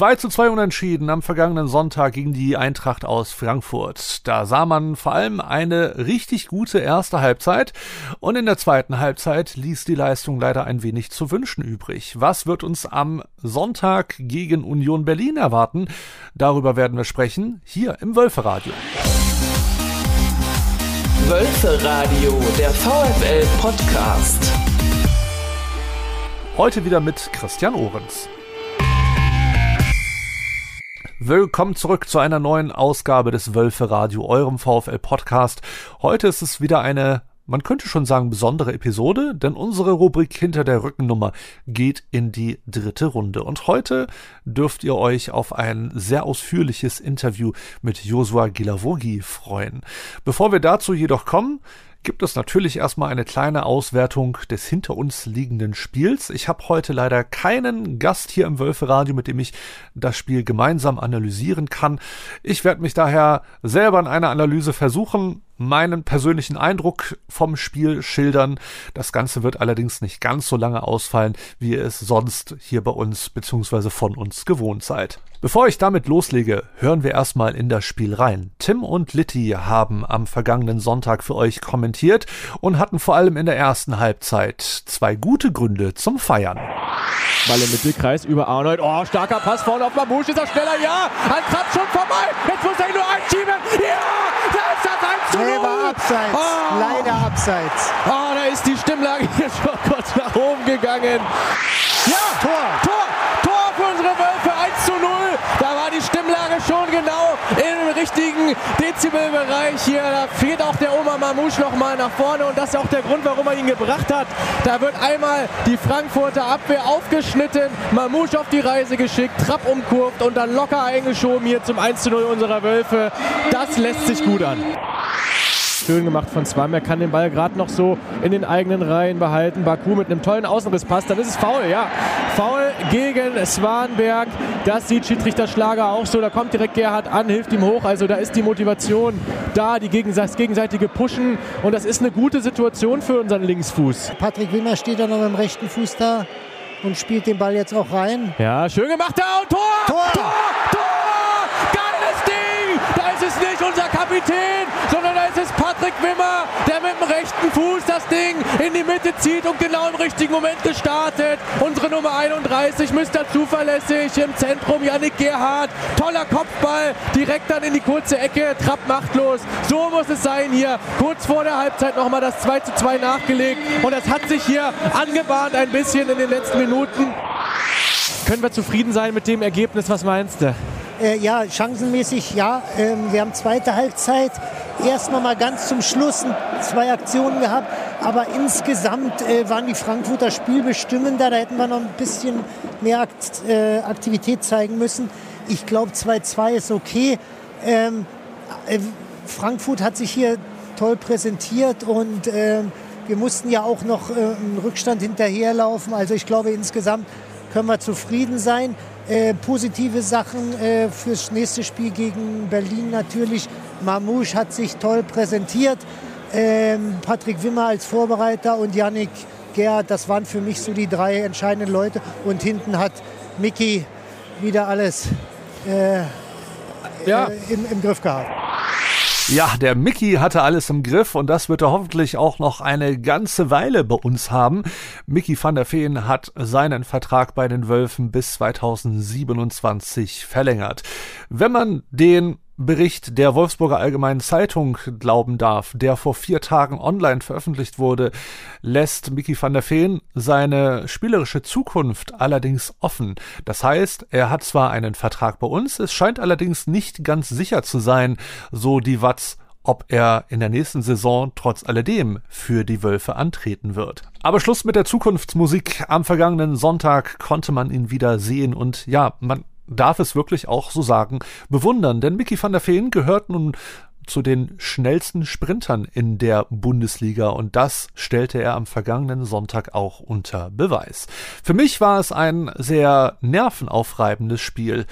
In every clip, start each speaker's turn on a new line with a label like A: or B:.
A: 2 zu 2 unentschieden am vergangenen Sonntag gegen die Eintracht aus Frankfurt. Da sah man vor allem eine richtig gute erste Halbzeit und in der zweiten Halbzeit ließ die Leistung leider ein wenig zu wünschen übrig. Was wird uns am Sonntag gegen Union Berlin erwarten? Darüber werden wir sprechen hier im Wölferadio.
B: Wölferadio, der VfL Podcast.
A: Heute wieder mit Christian Ohrens. Willkommen zurück zu einer neuen Ausgabe des Wölfe Radio, eurem VfL Podcast. Heute ist es wieder eine, man könnte schon sagen, besondere Episode, denn unsere Rubrik hinter der Rückennummer geht in die dritte Runde. Und heute dürft ihr euch auf ein sehr ausführliches Interview mit Josua Gilavogi freuen. Bevor wir dazu jedoch kommen, gibt es natürlich erstmal eine kleine Auswertung des hinter uns liegenden Spiels. Ich habe heute leider keinen Gast hier im Wölferadio, mit dem ich das Spiel gemeinsam analysieren kann. Ich werde mich daher selber in einer Analyse versuchen, meinen persönlichen Eindruck vom Spiel schildern. Das Ganze wird allerdings nicht ganz so lange ausfallen, wie ihr es sonst hier bei uns bzw. von uns gewohnt seid. Bevor ich damit loslege, hören wir erstmal in das Spiel rein. Tim und Litti haben am vergangenen Sonntag für euch kommentiert und hatten vor allem in der ersten Halbzeit zwei gute Gründe zum Feiern.
C: Ball im Mittelkreis über Arnold. Oh, starker Pass vorne auf Mamouche. Ist er schneller? Ja! An Trapp schon vorbei. Jetzt muss er ihn nur einschieben. Ja!
D: Nee, war abseits. Oh. Leider abseits.
C: Oh, da ist die Stimmlage hier schon kurz nach oben gegangen. Ja! Tor! Tor! Tor für unsere Wölfe. 1 zu 0. Da war die Stimmlage schon genau im richtigen Dezibelbereich hier. Da fehlt auch der Oma Mamouche nochmal nach vorne. Und das ist auch der Grund, warum er ihn gebracht hat. Da wird einmal die Frankfurter Abwehr aufgeschnitten. Mamouche auf die Reise geschickt. Trapp umkurvt und dann locker eingeschoben hier zum 1 zu 0 unserer Wölfe. Das lässt sich gut an. Schön gemacht von Swam. Er kann den Ball gerade noch so in den eigenen Reihen behalten. Baku mit einem tollen Außenrisspass. Dann ist es faul, ja. Foul gegen Swanberg. Das sieht Schiedsrichter Schlager auch so. Da kommt direkt Gerhard an, hilft ihm hoch. Also da ist die Motivation da, die das gegenseitige Pushen. Und das ist eine gute Situation für unseren Linksfuß.
D: Patrick Wimmer steht da noch mit dem rechten Fuß da und spielt den Ball jetzt auch rein.
C: Ja, schön gemacht da und Tor!
D: Tor!
C: Tor! Tor! Geiles Ding! Da ist es nicht unser Kapitän, sondern Wimmer, der mit dem rechten Fuß das Ding in die Mitte zieht und genau im richtigen Moment gestartet. Unsere Nummer 31, Mr. Zuverlässig im Zentrum, Yannick Gerhardt. Toller Kopfball, direkt dann in die kurze Ecke, Trapp machtlos. So muss es sein hier. Kurz vor der Halbzeit nochmal das 2 zu 2 nachgelegt. Und das hat sich hier angebahnt ein bisschen in den letzten Minuten. Können wir zufrieden sein mit dem Ergebnis? Was meinst du?
D: Äh, ja, chancenmäßig ja. Ähm, wir haben zweite Halbzeit erst noch mal ganz zum Schluss zwei Aktionen gehabt. Aber insgesamt äh, waren die Frankfurter spielbestimmender. Da hätten wir noch ein bisschen mehr Akt, äh, Aktivität zeigen müssen. Ich glaube, 2-2 ist okay. Ähm, äh, Frankfurt hat sich hier toll präsentiert und ähm, wir mussten ja auch noch äh, einen Rückstand hinterherlaufen. Also ich glaube, insgesamt können wir zufrieden sein. Äh, positive Sachen äh, fürs nächste Spiel gegen Berlin natürlich. Mamouche hat sich toll präsentiert. Ähm, Patrick Wimmer als Vorbereiter und Yannick Gerhard, das waren für mich so die drei entscheidenden Leute. Und hinten hat Mickey wieder alles äh,
C: Ja.
D: äh, im, im Griff gehabt.
A: Ja, der Mickey hatte alles im Griff und das wird er hoffentlich auch noch eine ganze Weile bei uns haben. Mickey van der Feen hat seinen Vertrag bei den Wölfen bis 2027 verlängert. Wenn man den Bericht der Wolfsburger Allgemeinen Zeitung glauben darf, der vor vier Tagen online veröffentlicht wurde, lässt Mickey van der Feen seine spielerische Zukunft allerdings offen. Das heißt, er hat zwar einen Vertrag bei uns, es scheint allerdings nicht ganz sicher zu sein, so die Watz, ob er in der nächsten Saison trotz alledem für die Wölfe antreten wird. Aber Schluss mit der Zukunftsmusik. Am vergangenen Sonntag konnte man ihn wieder sehen und ja, man darf es wirklich auch so sagen, bewundern. Denn Mickey van der Feen gehört nun zu den schnellsten Sprintern in der Bundesliga und das stellte er am vergangenen Sonntag auch unter Beweis. Für mich war es ein sehr nervenaufreibendes Spiel.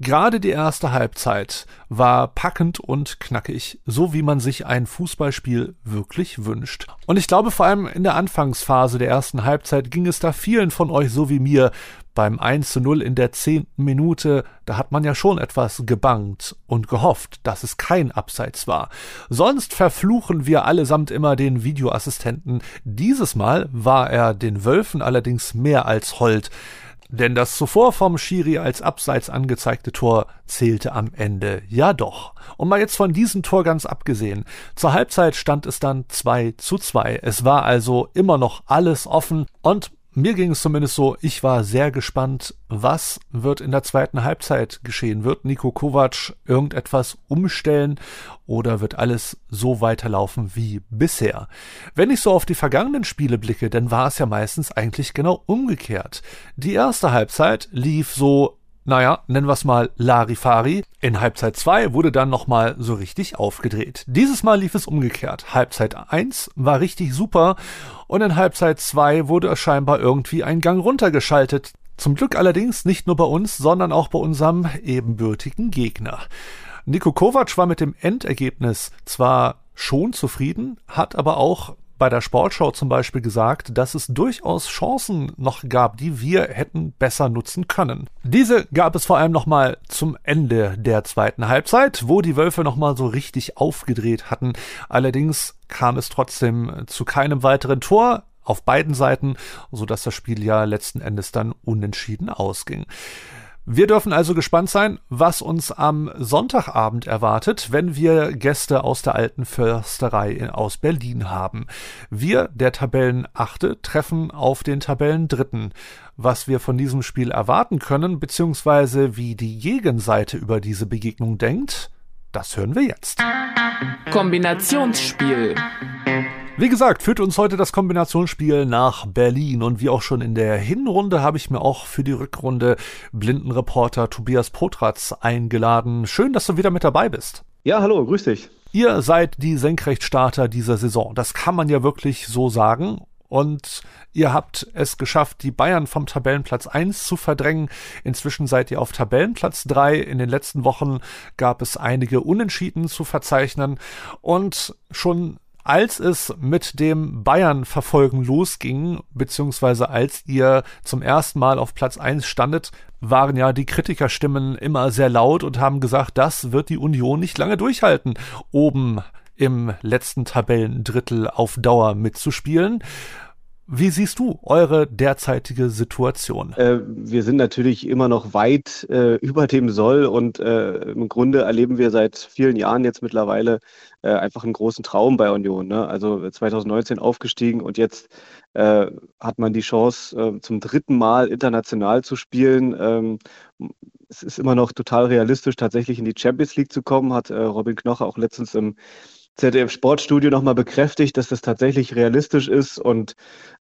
A: Gerade die erste Halbzeit war packend und knackig, so wie man sich ein Fußballspiel wirklich wünscht. Und ich glaube, vor allem in der Anfangsphase der ersten Halbzeit ging es da vielen von euch so wie mir beim 1 zu 0 in der zehnten Minute, da hat man ja schon etwas gebangt und gehofft, dass es kein Abseits war. Sonst verfluchen wir allesamt immer den Videoassistenten. Dieses Mal war er den Wölfen allerdings mehr als hold. Denn das zuvor vom Schiri als Abseits angezeigte Tor zählte am Ende ja doch. Und mal jetzt von diesem Tor ganz abgesehen. Zur Halbzeit stand es dann 2 zu 2. Es war also immer noch alles offen und mir ging es zumindest so, ich war sehr gespannt, was wird in der zweiten Halbzeit geschehen. Wird Nico Kovac irgendetwas umstellen oder wird alles so weiterlaufen wie bisher? Wenn ich so auf die vergangenen Spiele blicke, dann war es ja meistens eigentlich genau umgekehrt. Die erste Halbzeit lief so naja, nennen wir es mal Larifari. In Halbzeit 2 wurde dann nochmal so richtig aufgedreht. Dieses Mal lief es umgekehrt. Halbzeit 1 war richtig super und in Halbzeit 2 wurde scheinbar irgendwie ein Gang runtergeschaltet. Zum Glück allerdings nicht nur bei uns, sondern auch bei unserem ebenbürtigen Gegner. Niko Kovac war mit dem Endergebnis zwar schon zufrieden, hat aber auch bei der Sportschau zum Beispiel gesagt, dass es durchaus Chancen noch gab, die wir hätten besser nutzen können. Diese gab es vor allem nochmal zum Ende der zweiten Halbzeit, wo die Wölfe nochmal so richtig aufgedreht hatten. Allerdings kam es trotzdem zu keinem weiteren Tor auf beiden Seiten, so dass das Spiel ja letzten Endes dann unentschieden ausging. Wir dürfen also gespannt sein, was uns am Sonntagabend erwartet, wenn wir Gäste aus der alten Försterei aus Berlin haben. Wir, der Tabellenachte, treffen auf den Tabellendritten. Was wir von diesem Spiel erwarten können, beziehungsweise wie die Gegenseite über diese Begegnung denkt, das hören wir jetzt.
B: Kombinationsspiel.
A: Wie gesagt, führt uns heute das Kombinationsspiel nach Berlin und wie auch schon in der Hinrunde habe ich mir auch für die Rückrunde Blindenreporter Tobias Potratz eingeladen. Schön, dass du wieder mit dabei bist.
E: Ja, hallo, grüß dich.
A: Ihr seid die Senkrechtstarter dieser Saison. Das kann man ja wirklich so sagen. Und ihr habt es geschafft, die Bayern vom Tabellenplatz 1 zu verdrängen. Inzwischen seid ihr auf Tabellenplatz 3. In den letzten Wochen gab es einige Unentschieden zu verzeichnen. Und schon als es mit dem Bayern-Verfolgen losging, beziehungsweise als ihr zum ersten Mal auf Platz 1 standet, waren ja die Kritikerstimmen immer sehr laut und haben gesagt, das wird die Union nicht lange durchhalten, oben im letzten Tabellendrittel auf Dauer mitzuspielen. Wie siehst du eure derzeitige Situation?
E: Äh, wir sind natürlich immer noch weit äh, über dem Soll und äh, im Grunde erleben wir seit vielen Jahren jetzt mittlerweile äh, einfach einen großen Traum bei Union. Ne? Also 2019 aufgestiegen und jetzt äh, hat man die Chance, äh, zum dritten Mal international zu spielen. Ähm, es ist immer noch total realistisch, tatsächlich in die Champions League zu kommen, hat Robin Knoche auch letztens im ZDF Sportstudio nochmal bekräftigt, dass das tatsächlich realistisch ist und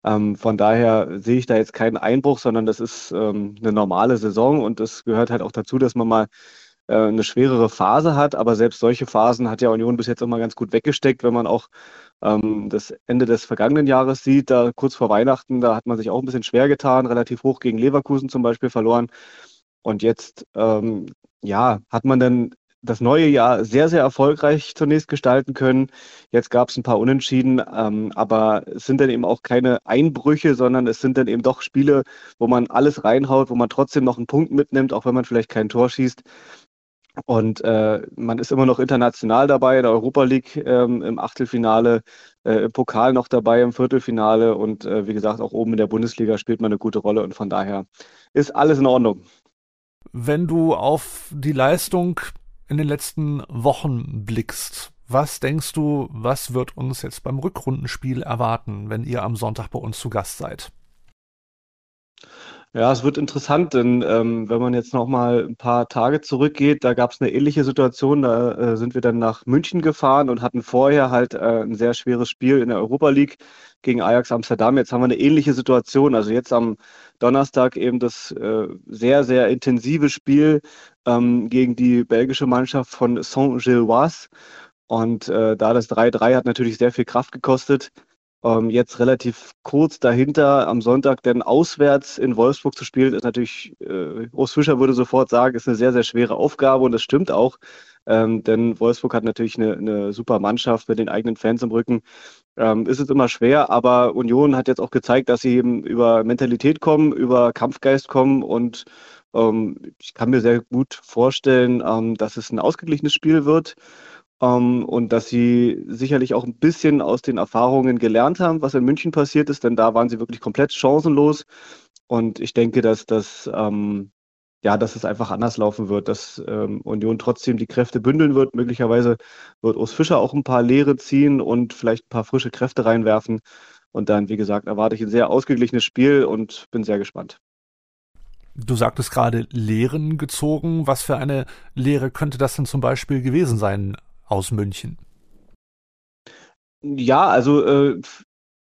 E: ähm, von daher sehe ich da jetzt keinen Einbruch, sondern das ist ähm, eine normale Saison und es gehört halt auch dazu, dass man mal äh, eine schwerere Phase hat, aber selbst solche Phasen hat ja Union bis jetzt immer ganz gut weggesteckt, wenn man auch ähm, das Ende des vergangenen Jahres sieht, da kurz vor Weihnachten, da hat man sich auch ein bisschen schwer getan, relativ hoch gegen Leverkusen zum Beispiel verloren. Und jetzt, ähm, ja, hat man dann das neue Jahr sehr, sehr erfolgreich zunächst gestalten können. Jetzt gab es ein paar Unentschieden, ähm, aber es sind dann eben auch keine Einbrüche, sondern es sind dann eben doch Spiele, wo man alles reinhaut, wo man trotzdem noch einen Punkt mitnimmt, auch wenn man vielleicht kein Tor schießt. Und äh, man ist immer noch international dabei, in der Europa League ähm, im Achtelfinale, äh, im Pokal noch dabei, im Viertelfinale und äh, wie gesagt, auch oben in der Bundesliga spielt man eine gute Rolle und von daher ist alles in Ordnung.
A: Wenn du auf die Leistung in den letzten Wochen blickst, was denkst du, was wird uns jetzt beim Rückrundenspiel erwarten, wenn ihr am Sonntag bei uns zu Gast seid?
E: Ja, es wird interessant, denn ähm, wenn man jetzt noch mal ein paar Tage zurückgeht, da gab es eine ähnliche Situation. Da äh, sind wir dann nach München gefahren und hatten vorher halt äh, ein sehr schweres Spiel in der Europa League gegen Ajax Amsterdam. Jetzt haben wir eine ähnliche Situation. Also jetzt am Donnerstag eben das äh, sehr, sehr intensive Spiel ähm, gegen die belgische Mannschaft von Saint-Gilloise. Und äh, da das 3-3 hat natürlich sehr viel Kraft gekostet. Ähm, jetzt relativ kurz dahinter am Sonntag denn auswärts in Wolfsburg zu spielen, ist natürlich, äh, Urs Fischer würde sofort sagen, ist eine sehr, sehr schwere Aufgabe und das stimmt auch. Ähm, denn Wolfsburg hat natürlich eine, eine super Mannschaft mit den eigenen Fans im Rücken. Ähm, ist es immer schwer, aber Union hat jetzt auch gezeigt, dass sie eben über Mentalität kommen, über Kampfgeist kommen und ähm, ich kann mir sehr gut vorstellen, ähm, dass es ein ausgeglichenes Spiel wird ähm, und dass sie sicherlich auch ein bisschen aus den Erfahrungen gelernt haben, was in München passiert ist, denn da waren sie wirklich komplett chancenlos. Und ich denke, dass das ähm, ja, dass es einfach anders laufen wird, dass ähm, Union trotzdem die Kräfte bündeln wird. Möglicherweise wird Urs Fischer auch ein paar Leere ziehen und vielleicht ein paar frische Kräfte reinwerfen. Und dann, wie gesagt, erwarte ich ein sehr ausgeglichenes Spiel und bin sehr gespannt.
A: Du sagtest gerade Lehren gezogen. Was für eine Lehre könnte das denn zum Beispiel gewesen sein aus München?
E: Ja, also äh,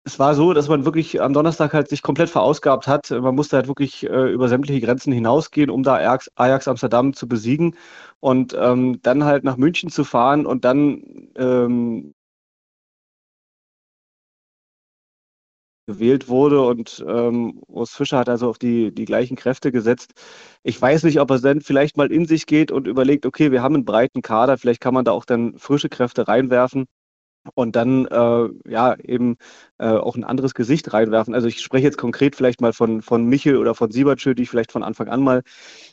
E: es war so, dass man wirklich am Donnerstag halt sich komplett verausgabt hat. Man musste halt wirklich äh, über sämtliche Grenzen hinausgehen, um da Ajax, Ajax Amsterdam zu besiegen und ähm, dann halt nach München zu fahren und dann ähm, gewählt wurde und ähm, Urs Fischer hat also auf die, die gleichen Kräfte gesetzt. Ich weiß nicht, ob er dann vielleicht mal in sich geht und überlegt, okay, wir haben einen breiten Kader, vielleicht kann man da auch dann frische Kräfte reinwerfen und dann äh, ja eben äh, auch ein anderes Gesicht reinwerfen. Also ich spreche jetzt konkret vielleicht mal von, von Michel oder von Siebertschö, die ich vielleicht von Anfang an mal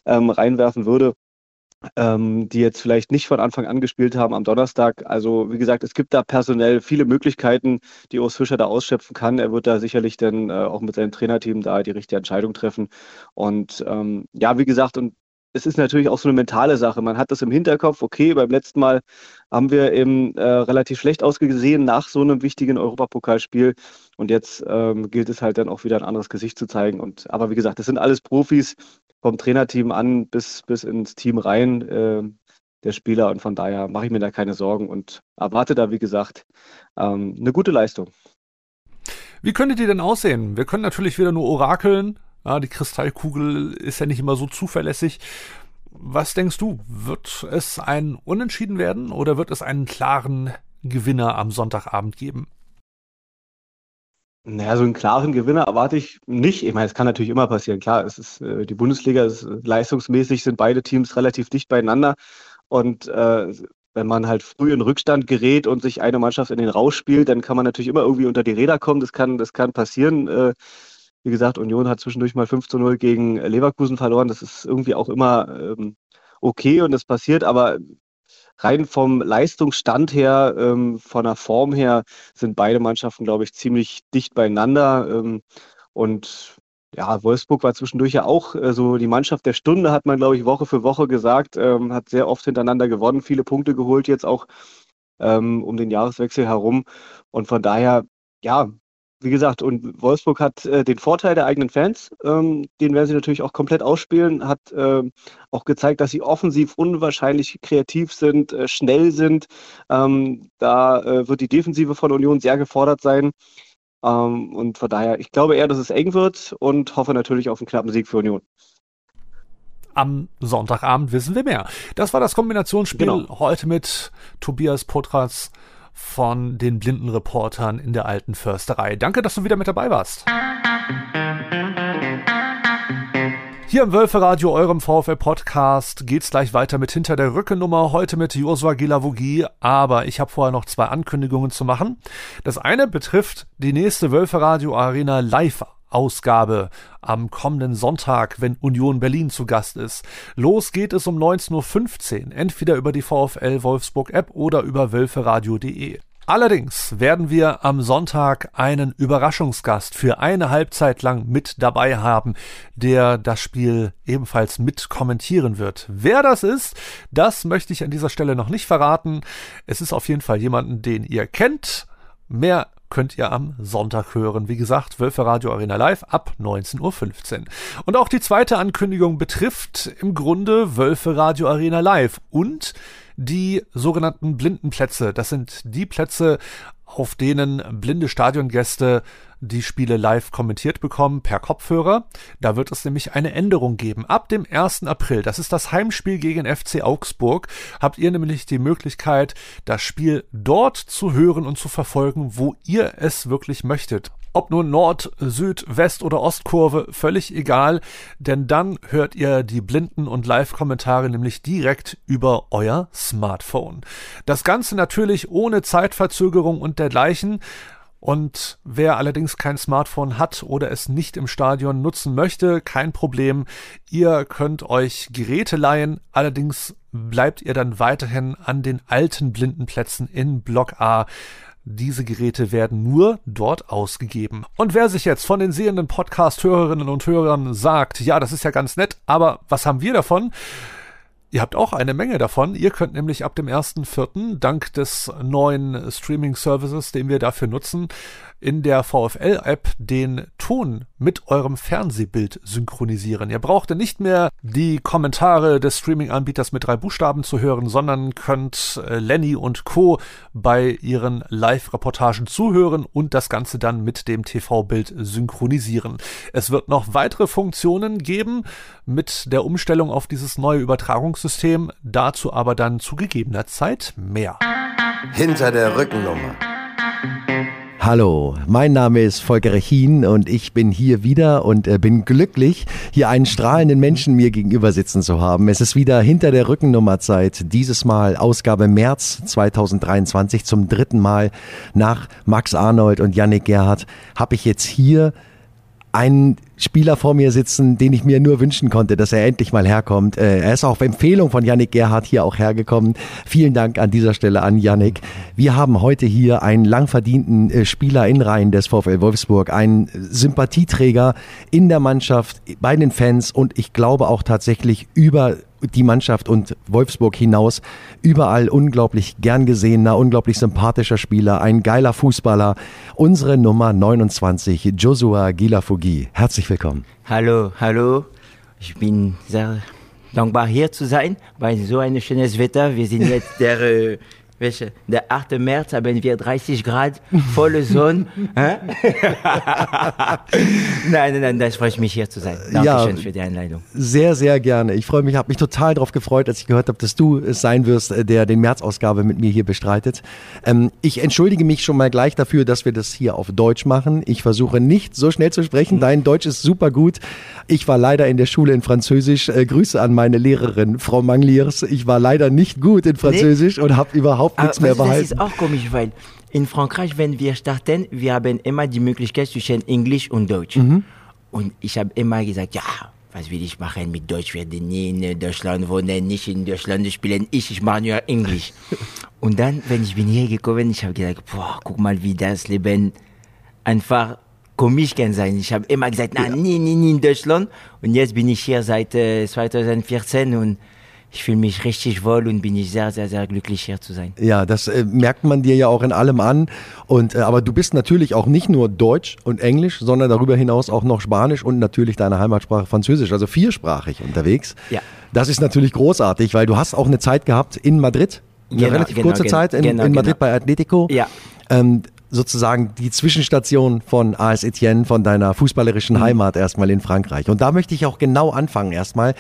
E: ähm, reinwerfen würde. Ähm, die jetzt vielleicht nicht von Anfang an gespielt haben am Donnerstag. Also wie gesagt, es gibt da personell viele Möglichkeiten, die Urs Fischer da ausschöpfen kann. Er wird da sicherlich dann äh, auch mit seinem Trainerteam da die richtige Entscheidung treffen. Und ähm, ja, wie gesagt, und es ist natürlich auch so eine mentale Sache. Man hat das im Hinterkopf, okay, beim letzten Mal haben wir eben äh, relativ schlecht ausgesehen nach so einem wichtigen Europapokalspiel. Und jetzt ähm, gilt es halt dann auch wieder ein anderes Gesicht zu zeigen. Und aber wie gesagt, das sind alles Profis vom Trainerteam an bis, bis ins Team rein, äh, der Spieler. Und von daher mache ich mir da keine Sorgen und erwarte da, wie gesagt, ähm, eine gute Leistung.
A: Wie könnte die denn aussehen? Wir können natürlich wieder nur orakeln, ja, die Kristallkugel ist ja nicht immer so zuverlässig. Was denkst du? Wird es ein Unentschieden werden oder wird es einen klaren Gewinner am Sonntagabend geben?
E: Naja, so einen klaren Gewinner erwarte ich nicht. Ich meine, es kann natürlich immer passieren. Klar, es ist äh, die Bundesliga, ist, leistungsmäßig sind beide Teams relativ dicht beieinander. Und äh, wenn man halt früh in Rückstand gerät und sich eine Mannschaft in den Rausch spielt, dann kann man natürlich immer irgendwie unter die Räder kommen. Das kann, das kann passieren. Äh, wie gesagt, Union hat zwischendurch mal 5 zu 0 gegen Leverkusen verloren. Das ist irgendwie auch immer ähm, okay und das passiert, aber rein vom Leistungsstand her, ähm, von der Form her, sind beide Mannschaften, glaube ich, ziemlich dicht beieinander. Ähm, und ja, Wolfsburg war zwischendurch ja auch äh, so die Mannschaft der Stunde, hat man, glaube ich, Woche für Woche gesagt, ähm, hat sehr oft hintereinander gewonnen, viele Punkte geholt, jetzt auch ähm, um den Jahreswechsel herum. Und von daher, ja, wie gesagt, und Wolfsburg hat äh, den Vorteil der eigenen Fans. Ähm, den werden sie natürlich auch komplett ausspielen. Hat äh, auch gezeigt, dass sie offensiv unwahrscheinlich kreativ sind, äh, schnell sind. Ähm, da äh, wird die Defensive von Union sehr gefordert sein. Ähm, und von daher, ich glaube eher, dass es eng wird und hoffe natürlich auf einen knappen Sieg für Union
A: am Sonntagabend wissen wir mehr. Das war das Kombinationsspiel genau. heute mit Tobias Potratz von den blinden Reportern in der alten Försterei. Danke, dass du wieder mit dabei warst. Hier im Wölferadio, eurem VfL-Podcast, geht's gleich weiter mit Hinter der Rückennummer, heute mit Josua Gilavogi, aber ich habe vorher noch zwei Ankündigungen zu machen. Das eine betrifft die nächste Wölferadio Arena Live Ausgabe am kommenden Sonntag, wenn Union Berlin zu Gast ist. Los geht es um 19.15 Uhr, entweder über die VfL Wolfsburg App oder über wölferadio.de. Allerdings werden wir am Sonntag einen Überraschungsgast für eine Halbzeit lang mit dabei haben, der das Spiel ebenfalls mit kommentieren wird. Wer das ist, das möchte ich an dieser Stelle noch nicht verraten. Es ist auf jeden Fall jemanden, den ihr kennt. Mehr könnt ihr am Sonntag hören. Wie gesagt, Wölfe Radio Arena Live ab 19.15 Uhr. Und auch die zweite Ankündigung betrifft im Grunde Wölfe Radio Arena Live und die sogenannten Blindenplätze. Das sind die Plätze, auf denen blinde Stadiongäste die Spiele live kommentiert bekommen per Kopfhörer. Da wird es nämlich eine Änderung geben. Ab dem 1. April, das ist das Heimspiel gegen FC Augsburg, habt ihr nämlich die Möglichkeit, das Spiel dort zu hören und zu verfolgen, wo ihr es wirklich möchtet. Ob nun Nord, Süd, West oder Ostkurve, völlig egal, denn dann hört ihr die Blinden- und Live-Kommentare nämlich direkt über euer Smartphone. Das Ganze natürlich ohne Zeitverzögerung und dergleichen. Und wer allerdings kein Smartphone hat oder es nicht im Stadion nutzen möchte, kein Problem. Ihr könnt euch Geräte leihen, allerdings bleibt ihr dann weiterhin an den alten Blindenplätzen in Block A. Diese Geräte werden nur dort ausgegeben. Und wer sich jetzt von den sehenden Podcast-Hörerinnen und Hörern sagt, ja, das ist ja ganz nett, aber was haben wir davon? Ihr habt auch eine Menge davon. Ihr könnt nämlich ab dem 1.4. dank des neuen Streaming-Services, den wir dafür nutzen, in der VFL-App den Ton mit eurem Fernsehbild synchronisieren. Ihr braucht nicht mehr die Kommentare des Streaming-Anbieters mit drei Buchstaben zu hören, sondern könnt äh, Lenny und Co. bei ihren Live-Reportagen zuhören und das Ganze dann mit dem TV-Bild synchronisieren. Es wird noch weitere Funktionen geben mit der Umstellung auf dieses neue Übertragungssystem, dazu aber dann zu gegebener Zeit mehr.
F: Hinter der Rückennummer.
G: Hallo, mein Name ist Volker Rechin und ich bin hier wieder und äh, bin glücklich, hier einen strahlenden Menschen mir gegenüber sitzen zu haben. Es ist wieder hinter der Rückennummerzeit, dieses Mal Ausgabe März 2023 zum dritten Mal nach Max Arnold und Yannick Gerhardt habe ich jetzt hier einen Spieler vor mir sitzen, den ich mir nur wünschen konnte, dass er endlich mal herkommt. Äh, er ist auf Empfehlung von Yannick Gerhardt hier auch hergekommen. Vielen Dank an dieser Stelle an Yannick. Wir haben heute hier einen lang verdienten äh, Spieler in Reihen des VfL Wolfsburg, einen Sympathieträger in der Mannschaft, bei den Fans und ich glaube auch tatsächlich über die Mannschaft und Wolfsburg hinaus überall unglaublich gern gesehener, unglaublich sympathischer Spieler, ein geiler Fußballer. Unsere Nummer 29, Joshua Gilafugi. Herzlich willkommen.
H: Hallo, hallo. Ich bin sehr dankbar hier zu sein bei so einem schönes Wetter. Wir sind jetzt der äh, welche? Der 8. März haben wir 30 Grad, volle Sonne. nein, nein, nein, das freue ich mich hier zu sein. Dankeschön ja, für die Einleitung.
G: Sehr, sehr gerne. Ich freue mich, habe mich total darauf gefreut, als ich gehört habe, dass du es sein wirst, äh, der den März-Ausgabe mit mir hier bestreitet. Ähm, ich entschuldige mich schon mal gleich dafür, dass wir das hier auf Deutsch machen. Ich versuche nicht so schnell zu sprechen. Dein Deutsch ist super gut. Ich war leider in der Schule in Französisch. Äh, Grüße an meine Lehrerin, Frau Mangliers. Ich war leider nicht gut in Französisch nee. und habe überhaupt überhaupt nichts mehr behalten.
H: Das ist auch komisch, weil in Frankreich, wenn wir starten, wir haben immer die Möglichkeit zwischen Englisch und Deutsch. Mhm. Und ich habe immer gesagt, ja, was will ich machen mit Deutsch? Ich werde nie in Deutschland wohnen, nicht in Deutschland spielen. Ich, ich mache nur Englisch. und dann, wenn ich bin hier gekommen, ich habe gesagt, boah, guck mal, wie das Leben einfach komisch kann sein. Ich habe immer gesagt, ja. nie, nie, nie in Deutschland. Und jetzt bin ich hier seit äh, 2014 und ich fühle mich richtig wohl und bin ich sehr, sehr, sehr glücklich hier zu sein.
G: Ja, das äh, merkt man dir ja auch in allem an. Und äh, aber du bist natürlich auch nicht nur Deutsch und Englisch, sondern darüber hinaus auch noch Spanisch und natürlich deine Heimatsprache Französisch, also viersprachig unterwegs. Ja. Das ist natürlich großartig, weil du hast auch eine Zeit gehabt in Madrid, eine genau, relativ genau, kurze genau, Zeit in, genau, in Madrid genau. bei Atletico. Ja. Ähm, sozusagen die Zwischenstation von AS Etienne, von deiner fußballerischen mhm. Heimat erstmal in Frankreich. Und da möchte ich auch genau anfangen erstmal.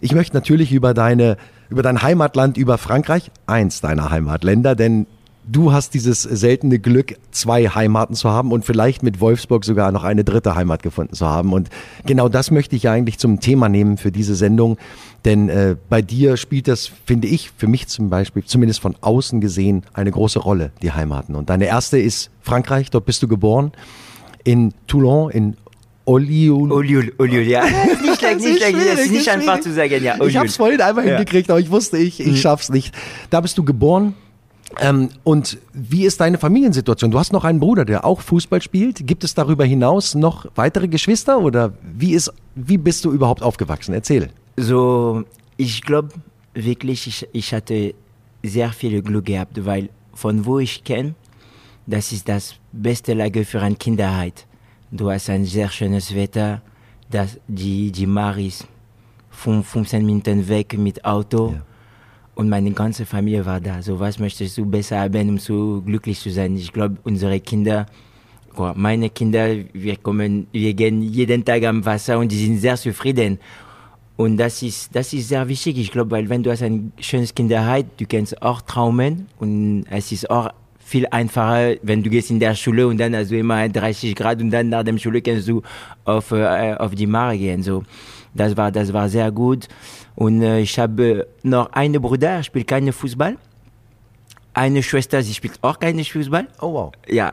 G: Ich möchte natürlich über deine, über dein Heimatland, über Frankreich, eins deiner Heimatländer, denn du hast dieses seltene Glück, zwei Heimaten zu haben und vielleicht mit Wolfsburg sogar noch eine dritte Heimat gefunden zu haben. Und genau das möchte ich eigentlich zum Thema nehmen für diese Sendung. Denn äh, bei dir spielt das, finde ich, für mich zum Beispiel, zumindest von außen gesehen, eine große Rolle, die Heimaten. Und deine erste ist Frankreich, dort bist du geboren. In Toulon, in Oliul.
H: Oliul, Oliul, ja. nicht schlecht, nicht schlecht. Das ist nicht einfach zu sagen, ja.
G: Oliul. Ich habe es vorhin einmal ja. hingekriegt, aber ich wusste, ich, ich mhm. schaff's nicht. Da bist du geboren. Ähm, und wie ist deine Familiensituation? Du hast noch einen Bruder, der auch Fußball spielt. Gibt es darüber hinaus noch weitere Geschwister oder wie ist, wie bist du überhaupt aufgewachsen? Erzähl.
H: So, ich glaube wirklich, ich, ich hatte sehr viel Glück gehabt, weil von wo ich kenne, das ist das beste Lager für eine Kinderheit. Du hast ein sehr schönes Wetter. Das, die, die Mar ist 15 Minuten weg mit Auto. Ja. Und meine ganze Familie war da. So was möchtest du besser haben, um so glücklich zu sein? Ich glaube, unsere Kinder Meine Kinder, wir kommen, wir gehen jeden Tag am Wasser und die sind sehr zufrieden. Und das ist, das ist sehr wichtig. Ich glaube, weil wenn du hast ein schönes Kinderheit, du kannst auch traumen und es ist auch viel einfacher, wenn du gehst in der Schule und dann hast du immer 30 Grad und dann nach dem Schule kannst du auf, äh, auf die Mare gehen. So, das war, das war sehr gut. Und äh, ich habe noch einen Bruder, er spielt keinen Fußball. Eine Schwester, sie spielt auch keinen Fußball.
G: Oh wow.
H: Ja.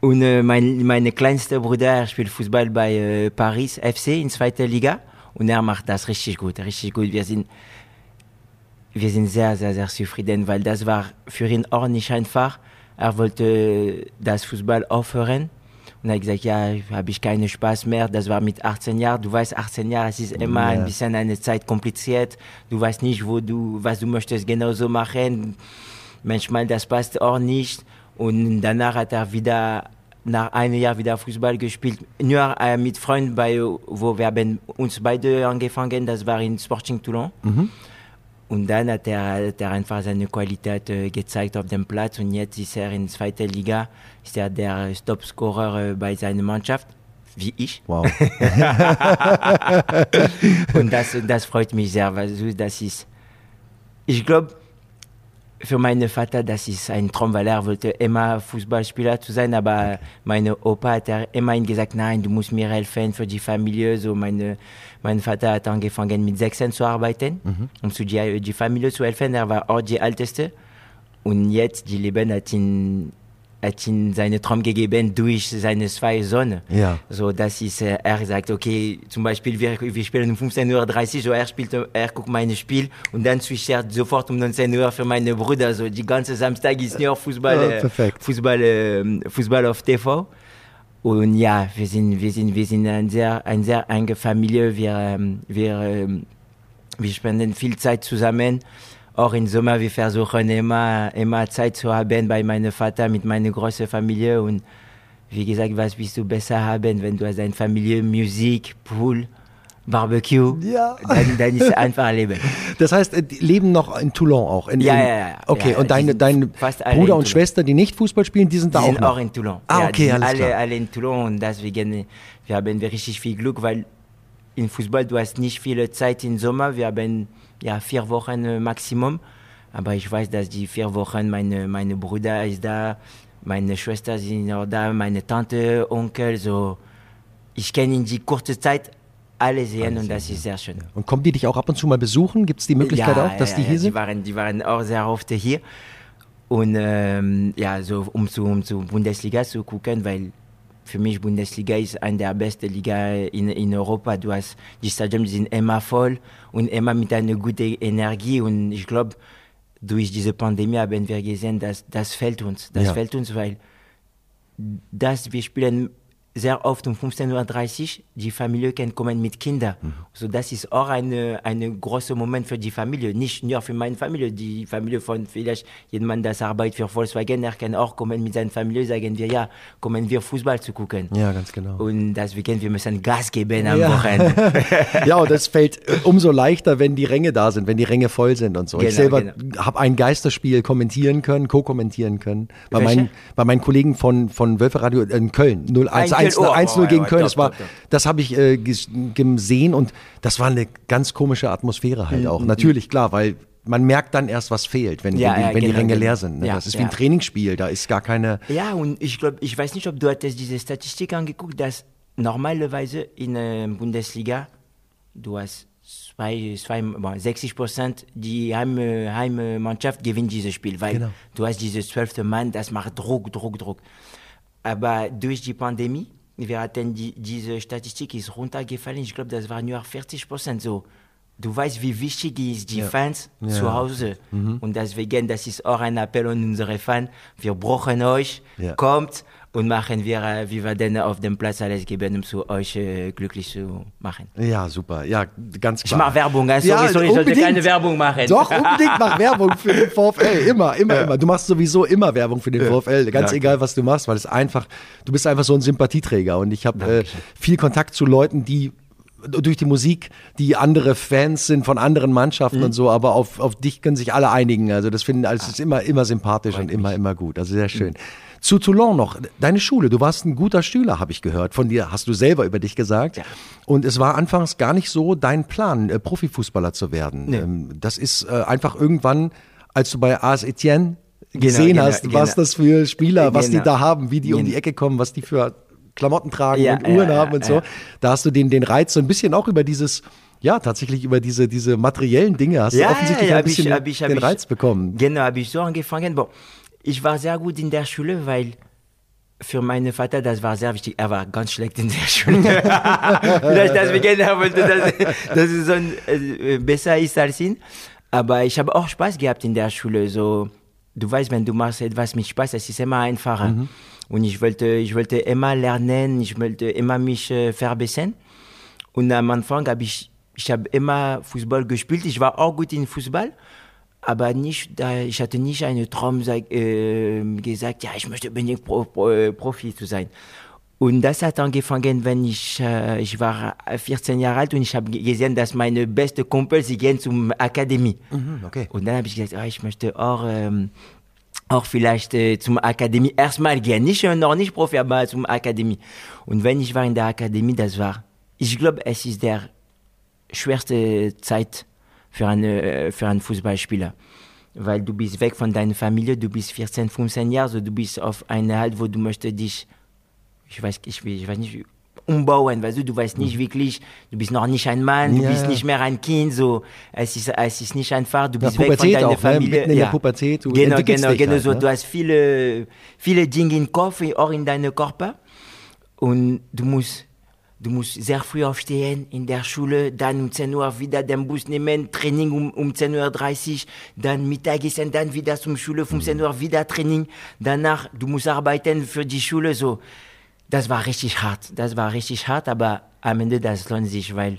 H: Und äh, mein, meine kleinste Bruder er spielt Fußball bei äh, Paris FC in zweiter Liga. Und er macht das richtig gut, richtig gut. Wir sind, wir sind sehr, sehr, sehr zufrieden, weil das war für ihn auch nicht einfach. Er wollte das Fußball aufhören. Und er hat gesagt, ja, habe ich keinen Spaß mehr. Das war mit 18 Jahren. Du weißt, 18 Jahre, es ist immer
G: Ja.
H: ein bisschen eine Zeit kompliziert. Du weißt nicht, wo du, was du möchtest genauso machen. Manchmal, das passt auch nicht. Und danach hat er wieder, nach einem Jahr wieder Fußball gespielt. Nur äh, mit Freunden, bei, wo wir haben uns beide angefangen. Das war in Sporting Toulon. Und dann hat er, hat er einfach seine Qualität äh, gezeigt auf dem Platz und jetzt ist er in zweiter Liga, ist er der Topscorer äh, bei seiner Mannschaft, wie ich.
G: Wow.
H: Und das, das freut mich sehr, weil das ist, ich glaube, für meinen Vater, das ist ein Traum, weil er wollte immer Fußballspieler zu sein, aber meine Opa hat er immer gesagt, nein, du musst mir helfen für die Familie. So meine, mein Vater hat angefangen mit 16 zu arbeiten, um zu die, die Familie zu helfen. Er war auch die Älteste. Und jetzt, die Leben hat ihn, hat ihn seinen Traum gegeben durch seine zwei Söhne.
G: Ja.
H: So, das ist, äh, er sagt, okay, zum Beispiel, wir, wir spielen um 15.30 Uhr, so er spielt, er guckt mein Spiel und dann switcht er sofort um 19 Uhr für meine Brüder. So, die ganze Samstag ist nur Fußball, äh,
G: perfekt.
H: Fußball, äh, Fußball auf TV. Und ja, wir sind, wir sind, wir sind eine sehr, eine sehr enge Familie. Wir, ähm, wir, ähm, wir spenden viel Zeit zusammen. Auch im Sommer, wir versuchen immer, immer Zeit zu haben bei meinem Vater mit meiner großen Familie. Und wie gesagt, was willst du besser haben, wenn du hast eine Familie, Musik, Pool, Barbecue?
G: Ja.
H: Dann, dann ist einfach Leben.
G: Das heißt, äh, die leben noch in Toulon auch. In,
H: Ja, ja, ja.
G: Okay,
H: Ja,
G: und deine, deine Bruder und. Schwester, die nicht Fußball spielen, die sind da
H: Die
G: auch
H: sind
G: noch.
H: auch in Toulon.
G: Ah,
H: ja,
G: okay,
H: sind
G: alles
H: alle,
G: klar.
H: alle in Toulon und deswegen wir haben wir richtig viel Glück, weil im Fußball du hast nicht viele Zeit im Sommer. Wir haben ja vier Wochen äh, Maximum, aber ich weiß, dass die vier Wochen meine meine Bruder ist da, meine Schwester sind auch da, meine Tante, Onkel, so ich kann in die kurze Zeit alle sehen und das ist sehr schön.
G: Und kommen die dich auch ab und zu mal besuchen? Gibt es die Möglichkeit auch, dass
H: ja,
G: die
H: ja,
G: hier
H: Die
G: sind?
H: waren, die waren auch sehr oft hier. Und ähm, ja, so um zu, um zu Bundesliga zu gucken, weil für mich Bundesliga ist eine der besten Liga in, in Europa. Du hast, die Stadien sind immer voll und immer mit einer guten Energie. Und ich glaube, durch diese Pandemie haben wir gesehen, dass das fällt uns. Das
G: Ja.
H: fällt uns, weil das, wir spielen sehr oft um 15.30 Uhr, die Familie kann kommen mit Kindern. So, das ist auch ein eine großer Moment für die Familie. Nicht nur für meine Familie, die Familie von vielleicht jemand, das arbeitet für Volkswagen, er kann auch kommen mit seiner Familie, sagen wir, ja, kommen wir Fußball zu gucken.
G: Ja, ganz genau.
H: Und deswegen, wir müssen Gas geben am
G: Ja.
H: Wochenende.
G: ja, und das fällt äh, umso leichter, wenn die Ränge da sind, wenn die Ränge voll sind und so. ich
H: Genau,
G: selber
H: genau.
G: habe ein Geisterspiel kommentieren können, co-kommentieren können. Bei meinen, bei meinen Kollegen von, von Wölfe Radio in Köln. 0 1
H: Ein
G: 1
H: Köln, oh,
G: 1 0
H: oh,
G: gegen Köln. Das, war, das habe ich äh, ges- gesehen und das war eine ganz komische Atmosphäre
H: Mhm,
G: halt auch. Natürlich, klar, weil man merkt dann erst, was fehlt, wenn,
H: Ja,
G: die,
H: ja,
G: wenn die
H: genau,
G: Ränge
H: genau.
G: leer sind. Ne?
H: Ja,
G: das ist wie ein Trainingsspiel, da ist gar keine.
H: Ja, und ich glaube, ich weiß nicht, ob du hattest diese Statistik angeguckt, dass normalerweise in der Bundesliga du hast zwei, zwei, boah, 60 Prozent die Heim, Heimmannschaft gewinnt dieses Spiel, weil
G: Genau.
H: du hast dieses zwölfte Mann, das macht Druck, Druck, Druck. Aber durch die Pandemie, wir hatten die, diese Statistik ist runtergefallen. Ich glaube, das war nur 40 Prozent so. Du weißt, wie wichtig ist die Fans
G: Ja.
H: zu Hause. Und deswegen, das ist auch ein Appell an unsere Fans. Wir brauchen euch.
G: Ja.
H: Kommt und machen wir, äh, wir werden auf dem Platz alles geben, um zu euch äh, glücklich zu machen.
G: Ja, super. Ja, ganz
H: Ich
G: klar.
H: mache Werbung, also
G: Ja,
H: sorry, sorry, ich sollte keine Werbung machen.
G: Doch, unbedingt mach Werbung für den VfL. Immer, immer, immer. Du machst sowieso immer Werbung für den VfL. Ganz egal, was du machst, weil es einfach, du bist einfach so ein Sympathieträger. Und ich habe äh, viel Kontakt zu Leuten, die durch die Musik, die andere Fans sind von anderen Mannschaften mhm. und so, aber auf, auf dich können sich alle einigen. Also das finden, also es ist immer, immer sympathisch und immer, immer gut. Also sehr schön. Mhm. Zu Toulon noch, deine Schule, du warst ein guter Schüler, habe ich gehört. Von dir hast du selber über dich gesagt. Ja. Und es war anfangs gar nicht so dein Plan, äh, Profifußballer zu werden. Nee. Ähm, das ist äh, einfach irgendwann, als du bei AS Etienne genau, gesehen genau, hast, genau, was das für Spieler, was die genau. da haben, wie die um die Ecke kommen, was die für Klamotten tragen ja, und Uhren ja, haben und so. Da hast du den, den Reiz so ein bisschen auch über dieses ja, tatsächlich über diese, diese materiellen Dinge hast ja, du offensichtlich ja, ja, ein bisschen ich, hab ich, hab den Reiz bekommen.
H: Genau, habe ich so angefangen. Bon, ich war sehr gut in der Schule, weil für meinen Vater, das war sehr wichtig. Er war ganz schlecht in der Schule. Vielleicht deswegen, er wollte, dass, dass es so äh, besser ist als ihn. Aber ich habe auch Spaß gehabt in der Schule. So, du weißt, wenn du machst etwas mit Spaß, es ist immer einfacher. Mhm. Und ich wollte, ich wollte immer lernen, ich wollte immer mich äh, verbessern. Und am Anfang habe ich, ich habe immer Fußball gespielt. Ich war auch gut in Fußball aber nicht, ich hatte nicht einen Traum äh, gesagt, ja, ich möchte unbedingt Pro, Pro, äh, Profi zu sein. Und das hat angefangen, wenn ich, äh, ich war 14 Jahre alt und ich habe gesehen, dass meine beste Kumpel, sie gehen zum Akademie. Mhm, okay. Und dann habe ich gesagt, oh, ich möchte auch, ähm, auch vielleicht äh, zum Akademie erstmal gehen. Nicht, noch nicht Profi, aber zum Akademie. Und wenn ich war in der Akademie, das war, ich glaube, es ist der schwerste Zeit für, eine, für einen Fußballspieler. Weil du bist weg von deiner Familie, du bist 14, 15 Jahre, also du bist auf einer Halt, wo du möchtest dich, ich weiß, ich, ich weiß nicht, umbauen, weißt du, du weißt nicht wirklich, du bist noch nicht ein Mann, du ja. bist nicht mehr ein Kind, so, es ist, es ist nicht einfach, du bist ja, weg von deiner auch? Familie.
G: Ne? in ja. der Pubertät,
H: du genau, genau, genau, halt, so, ne? du hast viele, viele Dinge im Kopf, auch in deinem Körper und du musst Du musst sehr früh aufstehen in der Schule, dann um 10 Uhr wieder den Bus nehmen, Training um, um 10.30 Uhr, dann Mittagessen, dann wieder zum Schule, 15 Uhr wieder Training. Danach, du musst arbeiten für die Schule, so. Das war richtig hart, das war richtig hart, aber am Ende, das lohnt sich, weil,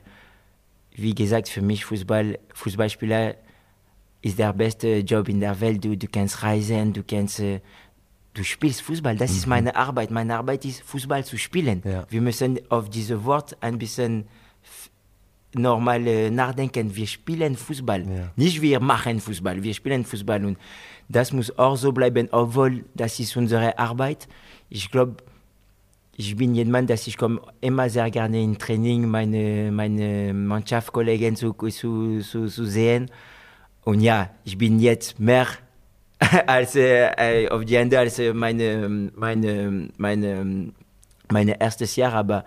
H: wie gesagt, für mich Fußball, Fußballspieler ist der beste Job in der Welt. Du, du kannst reisen, du kannst, äh, du spielst Fußball, das mhm. ist meine Arbeit. Meine Arbeit ist, Fußball zu spielen. Ja. Wir müssen auf dieses Wort ein bisschen normal äh, nachdenken. Wir spielen Fußball. Ja. Nicht wir machen Fußball, wir spielen Fußball. Und das muss auch so bleiben, obwohl das ist unsere Arbeit. Ich glaube, ich bin jemand, dass ich komme immer sehr gerne in Training, meine, meine Mannschaftskollegen zu, zu, zu, zu sehen. Und ja, ich bin jetzt mehr als äh, auf die Ende als äh, meine, meine, meine, meine erstes Jahr. Aber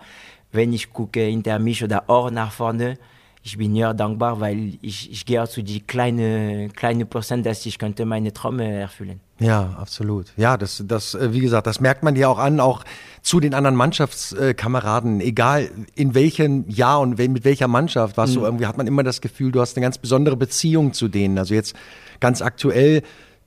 H: wenn ich gucke hinter mich oder auch nach vorne, ich bin ja dankbar, weil ich, ich gehe zu die kleine, kleine Prozent, dass ich könnte meine Träume erfüllen.
G: Ja, absolut. Ja, das, das, äh, wie gesagt, das merkt man ja auch an, auch zu den anderen Mannschaftskameraden, egal in welchem Jahr und mit welcher Mannschaft warst mhm. du, irgendwie hat man immer das Gefühl, du hast eine ganz besondere Beziehung zu denen. Also jetzt ganz aktuell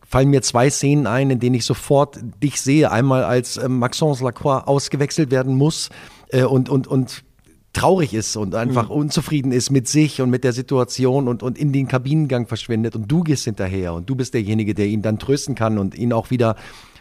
G: fallen mir zwei Szenen ein, in denen ich sofort dich sehe. Einmal als äh, Maxence Lacroix ausgewechselt werden muss äh, und, und, und traurig ist und einfach mhm. unzufrieden ist mit sich und mit der Situation und, und in den Kabinengang verschwindet und du gehst hinterher und du bist derjenige, der ihn dann trösten kann und ihn auch wieder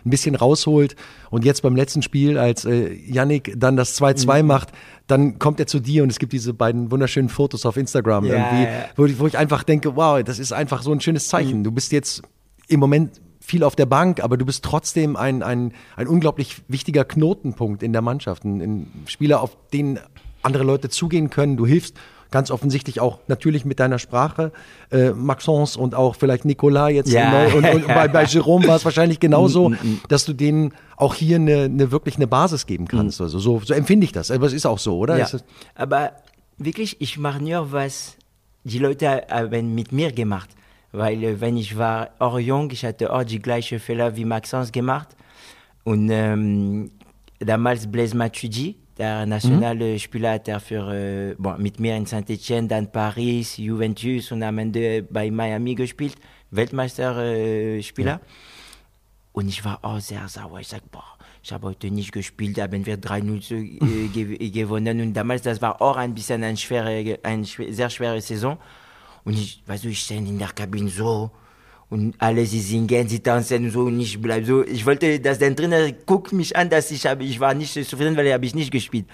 G: ein bisschen rausholt. Und jetzt beim letzten Spiel, als äh, Yannick dann das 2-2 mhm. macht, dann kommt er zu dir und es gibt diese beiden wunderschönen Fotos auf Instagram, ja, irgendwie, ja. Wo, ich, wo ich einfach denke, wow, das ist einfach so ein schönes Zeichen. Mhm. Du bist jetzt im Moment viel auf der Bank, aber du bist trotzdem ein, ein, ein unglaublich wichtiger Knotenpunkt in der Mannschaft. Ein, ein Spieler, auf den andere Leute zugehen können. Du hilfst ganz offensichtlich auch natürlich mit deiner Sprache. Äh, Maxence und auch vielleicht Nicolas jetzt ja. neu. Und, und bei, bei Jerome war es wahrscheinlich genauso, mm, mm, mm. dass du denen auch hier eine, eine wirklich eine Basis geben kannst. Also so, so empfinde ich das. Aber es ist auch so, oder?
H: Ja. Aber wirklich, ich mache nur, was die Leute haben mit mir gemacht. Weil äh, wenn ich war auch jung, ich hatte auch die gleichen Fehler wie Maxence gemacht. Und ähm, damals Blaise Matuidi, der nationale mhm. Spieler, hat er für, äh, bon, mit mir in Saint-Etienne, dann Paris, Juventus und am Ende bei Miami gespielt, Weltmeisterspieler. Äh, ja. Und ich war auch sehr sauer. Ich sag, boah, ich habe heute nicht gespielt, haben wir 3-0 äh, gewonnen. Und damals, das war auch ein bisschen eine, schwere, eine sehr schwere Saison. Und ich, weißt du, ich stehe in der Kabine so und alle sie singen, sie tanzen so und ich bleibe so. Ich wollte, dass der Trainer guckt mich an, dass ich habe, ich war nicht zufrieden, weil er habe ich nicht gespielt.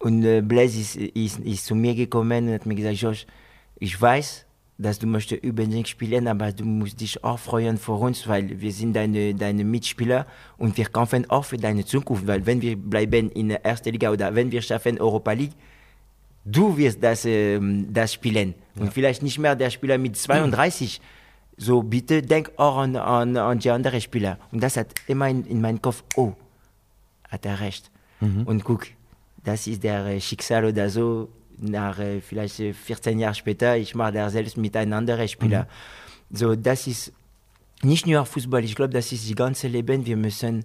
H: Und äh, Blaise ist, ist, ist zu mir gekommen und hat mir gesagt, Josh, ich weiß, dass du möchtest unbedingt spielen, aber du musst dich auch freuen für uns, weil wir sind deine, deine Mitspieler und wir kämpfen auch für deine Zukunft, weil wenn wir bleiben in der ersten Liga oder wenn wir schaffen Europa League, du wirst das, ähm, das spielen ja. und vielleicht nicht mehr der Spieler mit 32. So bitte denk auch an, an, an die anderen Spieler. Und das hat immer in, in meinem Kopf, oh, hat er recht. Mhm. Und guck, das ist der Schicksal oder so, nach äh, vielleicht 14 Jahren später, ich mache das selbst mit einem anderen Spieler. Mhm. So, das ist nicht nur Fußball, ich glaube, das ist das ganze Leben. Wir müssen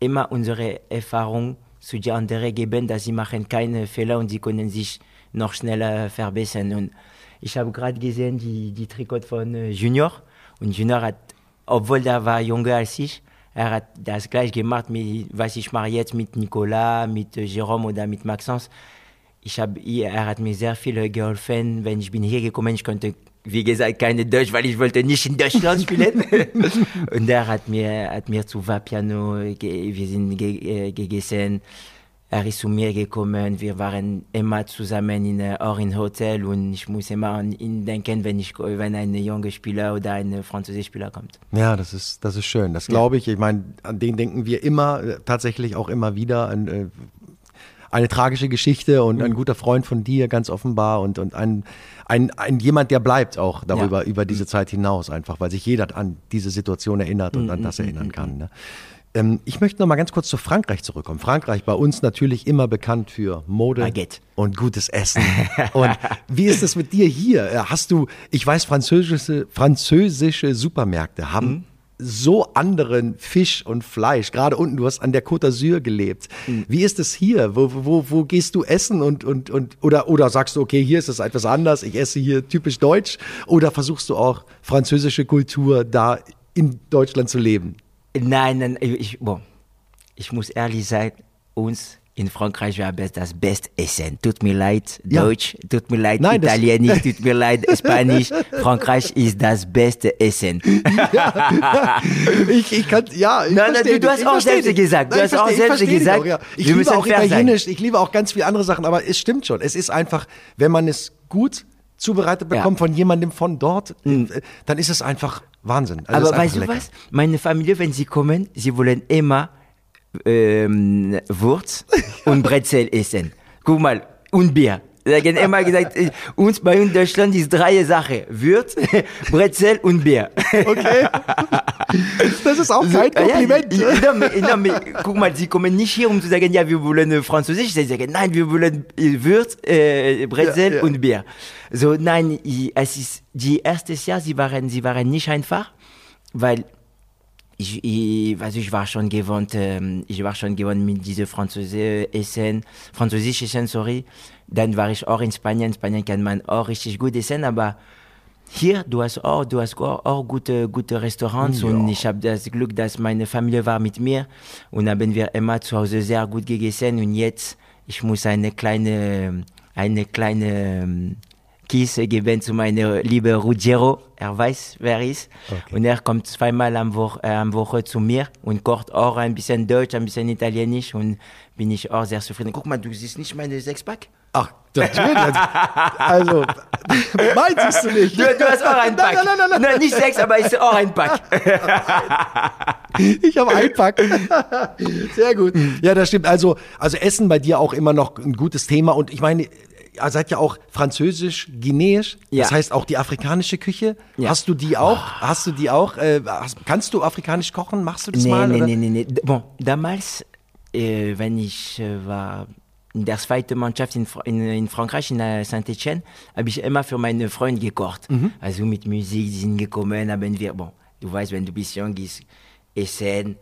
H: immer unsere Erfahrung zu den anderen geben, dass sie machen keine Fehler und sie können sich noch schneller verbessern. Und ich habe gerade gesehen die, die Trikot von äh, Junior und Junior hat, obwohl er war jünger als ich, er hat das gleich gemacht, mit, was ich mache jetzt mit Nicolas, mit äh, Jérôme oder mit Maxence ich habe, er hat mir sehr viel geholfen. Wenn ich bin hier gekommen, ich konnte, wie gesagt, keine Deutsch, weil ich wollte nicht in Deutschland spielen. und er hat mir, hat mir zu Vapiano, wir sind ge, äh, gegessen. Er ist zu mir gekommen. Wir waren immer zusammen in, äh, auch in Hotel und ich muss immer an ihn denken, wenn ich, wenn ein junger Spieler oder ein französischer Spieler kommt.
G: Ja, das ist, das ist schön. Das glaube ich. Ich meine, an den denken wir immer, äh, tatsächlich auch immer wieder. An, eine tragische Geschichte und mhm. ein guter Freund von dir, ganz offenbar, und, und ein, ein, ein jemand, der bleibt auch darüber, ja. über diese mhm. Zeit hinaus, einfach, weil sich jeder an diese Situation erinnert und mhm. an das mhm, erinnern mhm, kann. Ne? Ähm, ich möchte noch mal ganz kurz zu Frankreich zurückkommen. Frankreich bei uns natürlich immer bekannt für Mode
H: Baguette.
G: und gutes Essen. und wie ist es mit dir hier? Äh, hast du, ich weiß, französische, französische Supermärkte haben mhm so anderen Fisch und Fleisch. Gerade unten, du hast an der Côte d'Azur gelebt. Mhm. Wie ist es hier? Wo, wo, wo gehst du essen und, und, und oder, oder sagst du, okay, hier ist es etwas anders, ich esse hier typisch deutsch? Oder versuchst du auch französische Kultur da in Deutschland zu leben?
H: Nein, nein, ich, bon, ich muss ehrlich sein, uns in Frankreich haben das beste Essen. Tut mir leid, ja. Deutsch, tut mir leid, Nein, Italienisch, tut mir leid, Spanisch. Frankreich ist das beste Essen.
G: Ja. ich, ich kann, ja, ich
H: nein, nein, du, du hast auch selbst gesagt. Du Nein, hast auch selbst gesagt. Auch, ja.
G: Ich liebe auch Italienisch, sein. ich liebe auch ganz viele andere Sachen, aber es stimmt schon. Es ist einfach, wenn man es gut zubereitet bekommt ja. von jemandem von dort, mhm. dann ist es einfach Wahnsinn.
H: Also aber weißt du was? Meine Familie, wenn sie kommen, sie wollen immer ähm, Wurz und Brezel essen. Guck mal, und Bier. Da haben immer gesagt, äh, uns bei uns in Deutschland ist drei Sachen. Würz, Brezel und Bier. Okay.
G: Das ist auch kein Kompliment. Ja,
H: ja, ja, guck mal, sie kommen nicht hier, um zu sagen, ja, wir wollen Französisch. Sie sagen, nein, wir wollen äh, Würz, äh, Brezel und Bier. So, nein, es ist, die erste Jahr, sie waren, sie waren nicht einfach, weil ich, ich, also ich war schon gewohnt, ähm, ich war schon gewohnt mit diesem französischen Essen, sorry. Dann war ich auch in Spanien. In Spanien kann man auch richtig gut essen, aber hier, du hast auch, du hast auch, auch gute, gute Restaurants ja. und ich habe das Glück, dass meine Familie war mit mir und haben wir immer zu Hause sehr gut gegessen und jetzt, ich muss eine kleine, eine kleine ähm, Kiss geben zu meinem lieben Ruggiero. Er weiß, wer er ist. Okay. Und er kommt zweimal am Woche, äh, am Woche zu mir und kocht auch ein bisschen Deutsch, ein bisschen Italienisch und bin ich auch sehr zufrieden. Guck mal, du siehst nicht meine Sechspack?
G: Ach, natürlich. Also, meinst du nicht?
H: Du, du, hast auch ein Pack. Nein, nein, nein, nein. nein nicht sechs, aber ist auch ein Pack.
G: ich habe ein Pack. Sehr gut. Ja, das stimmt. Also, also Essen bei dir auch immer noch ein gutes Thema. Und ich meine, ihr seid ja auch französisch, guineisch, ja. das heißt auch die afrikanische Küche. Ja. Hast du die auch? Oh. Hast du die auch? Äh, hast, kannst du afrikanisch kochen? Machst du das
H: nee,
G: mal?
H: Nee, oder? nee, nee, nee. Bon, damals, äh, wenn ich äh, war in der zweiten Mannschaft in, in, in Frankreich, in Saint-Etienne, habe ich immer für meine Freunde gekocht. Mhm. Also mit Musik, die sind gekommen, haben wir, bon, du weißt, wenn du bist jung, ist Essen,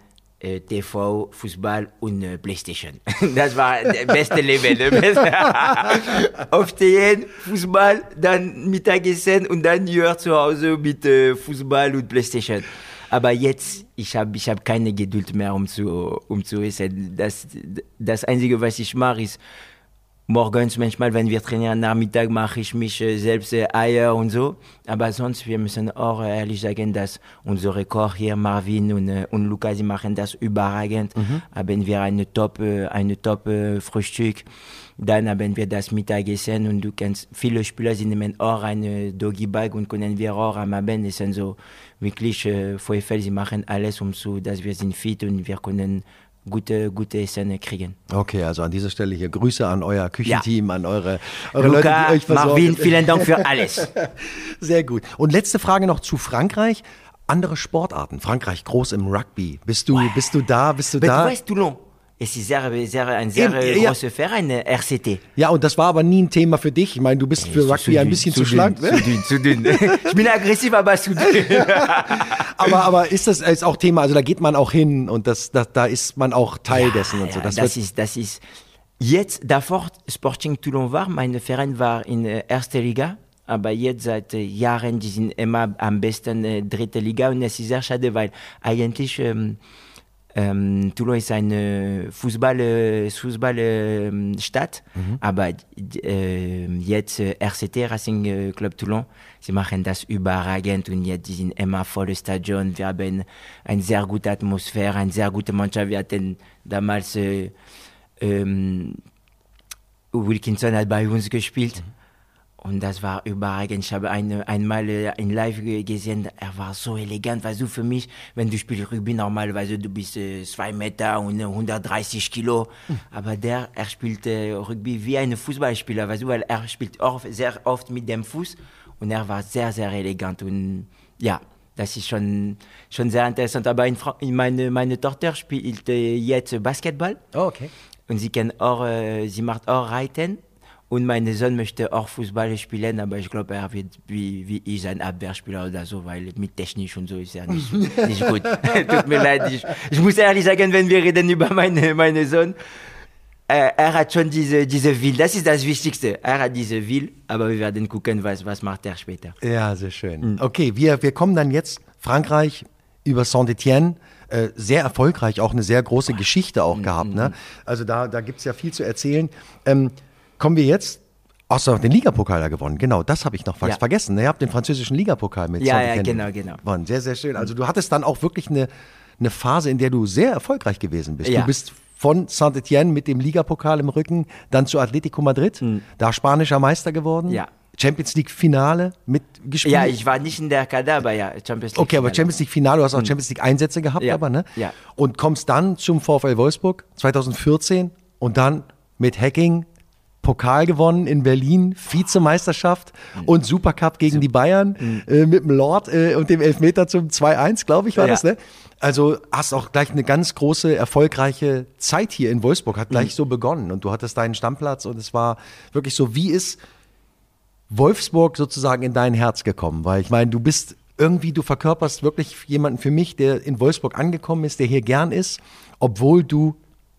H: TV, Fußball und äh, Playstation. Das war das beste Leben. Aufstehen, Fußball, dann Mittagessen und dann hier zu Hause mit äh, Fußball und Playstation. Aber jetzt, ich habe ich hab keine Geduld mehr, um zu, um zu essen. Das, das Einzige, was ich mache, ist morgens manchmal, wenn wir trainieren, Nachmittag mache ich mich äh, selbst äh, Eier und so. Aber sonst, wir müssen auch äh, ehrlich sagen, dass unser Rekord hier, Marvin und, und Luca, sie machen das überragend.
G: Mhm.
H: Haben wir eine top, eine top Frühstück. Dann haben wir das Mittagessen und du kennst, viele Spieler, sie nehmen auch eine Doggy Bag und können wir auch am Abend essen. So wirklich, äh, sie machen alles, um so, dass wir sind fit und wir können gute, gute Essen kriegen.
G: Okay, also an dieser Stelle hier Grüße an euer Küchenteam, an eure, eure
H: Luca,
G: Leute, die euch versorgen.
H: Marvin, vielen Dank für alles.
G: Sehr gut. Und letzte Frage noch zu Frankreich. Andere Sportarten. Frankreich groß im Rugby. Bist du, bist du da? Bist du da?
H: du weißt, Toulon, es ist sehr, sehr, ein sehr
G: Eben, ja.
H: großer Verein, RCT.
G: Ja, und das war aber nie ein Thema für dich. Ich meine, du bist für Rugby ein bisschen zu, schlank.
H: Zu
G: Ne?
H: dünn, zu dünn. ich bin aggressiv, aber zu dünn.
G: Aber, aber ist das ist auch Thema? Also da geht man auch hin und das, das, da ist man auch Teil dessen und so.
H: Ja,
G: Das,
H: das, ist, das ist, jetzt, davor Sporting Toulon war, mein Verein war in äh, erster Liga, aber jetzt seit äh, Jahren, die sind immer am besten äh, dritte Liga und es ist sehr schade, weil eigentlich ähm, ähm, Toulon ist eine Fußball, äh, Fußball ähm, Stadt, aber äh, jetzt RCT Racing äh, Club Toulon, sie machen das überragend und jetzt sind immer volles Stadion. Wir haben eine sehr gute Atmosphäre, eine sehr gute Mannschaft. Wir hatten damals äh, ähm, Wilkinson hat bei uns gespielt. Und das war überragend. Ich habe eine, einmal äh, in Live ge- gesehen, er war so elegant. Weißt du, für mich, wenn du spielst Rugby, normalerweise du bist äh, zwei Meter und äh, 130 Kilo. Aber der, er spielt äh, Rugby wie ein Fußballspieler, weißt du, weil er spielt auch sehr oft mit dem Fuß. Und er war sehr, sehr elegant. Und ja, das ist schon, schon sehr interessant. Aber in Fra meine, meine Tochter spielt äh, jetzt Basketball.
G: oh, okay.
H: Und sie kann auch, äh, sie macht auch Reiten. Und mein Sohn möchte auch Fußball spielen, aber ich glaube, er wird wie, wie ich ein Abwehrspieler oder so, weil mit Technik und so ist er nicht, nicht gut. Tut mir leid. Ich, ich muss ehrlich sagen, wenn wir reden über meine, meine Sohn, äh, er hat schon diese, diese Will. Das ist das Wichtigste. Er hat diese Will, aber wir werden gucken, was, was macht er später.
G: Ja, sehr schön. Okay, wir, wir kommen dann jetzt Frankreich über Saint-Etienne. Äh, sehr erfolgreich, auch eine sehr große Geschichte auch gehabt. Ne? Also da, da gibt es ja viel zu erzählen. Ähm, kommen wir jetzt. Außer den Ligapokal da gewonnen. Genau, das habe ich noch fast
H: Ja.
G: vergessen. ne? Ihr habt den französischen Ligapokal mit
H: Ja, ja, genau, genau.
G: gewonnen. Sehr, sehr schön. Also du hattest dann auch wirklich eine, eine Phase, in der du sehr erfolgreich gewesen bist.
H: Ja.
G: Du bist von Saint-Etienne mit dem Ligapokal im Rücken, dann zu Atletico Madrid, da spanischer Meister geworden.
H: Ja.
G: Champions League Finale mitgespielt.
H: Ja, ich war nicht in der Kader, aber ja, Champions League.
G: Okay, aber
H: Finale.
G: Champions League Finale, du hast auch Champions League Einsätze gehabt.
H: Ja,
G: aber ne?
H: ja.
G: Und kommst dann zum VfL Wolfsburg 2014 und dann mit Hacking Pokal gewonnen in Berlin, Vizemeisterschaft
H: Hm.
G: und Supercup gegen die Bayern äh, mit dem Lord äh, und dem Elfmeter zum 2-1, glaube ich, war
H: Ja.
G: das, ne? Also hast auch gleich eine ganz große, erfolgreiche Zeit hier in Wolfsburg, hat gleich so begonnen und du hattest deinen Stammplatz und es war wirklich so, wie ist Wolfsburg sozusagen in dein Herz gekommen? Weil ich meine, du bist irgendwie, du verkörperst wirklich jemanden für mich, der in Wolfsburg angekommen ist, der hier gern ist, obwohl du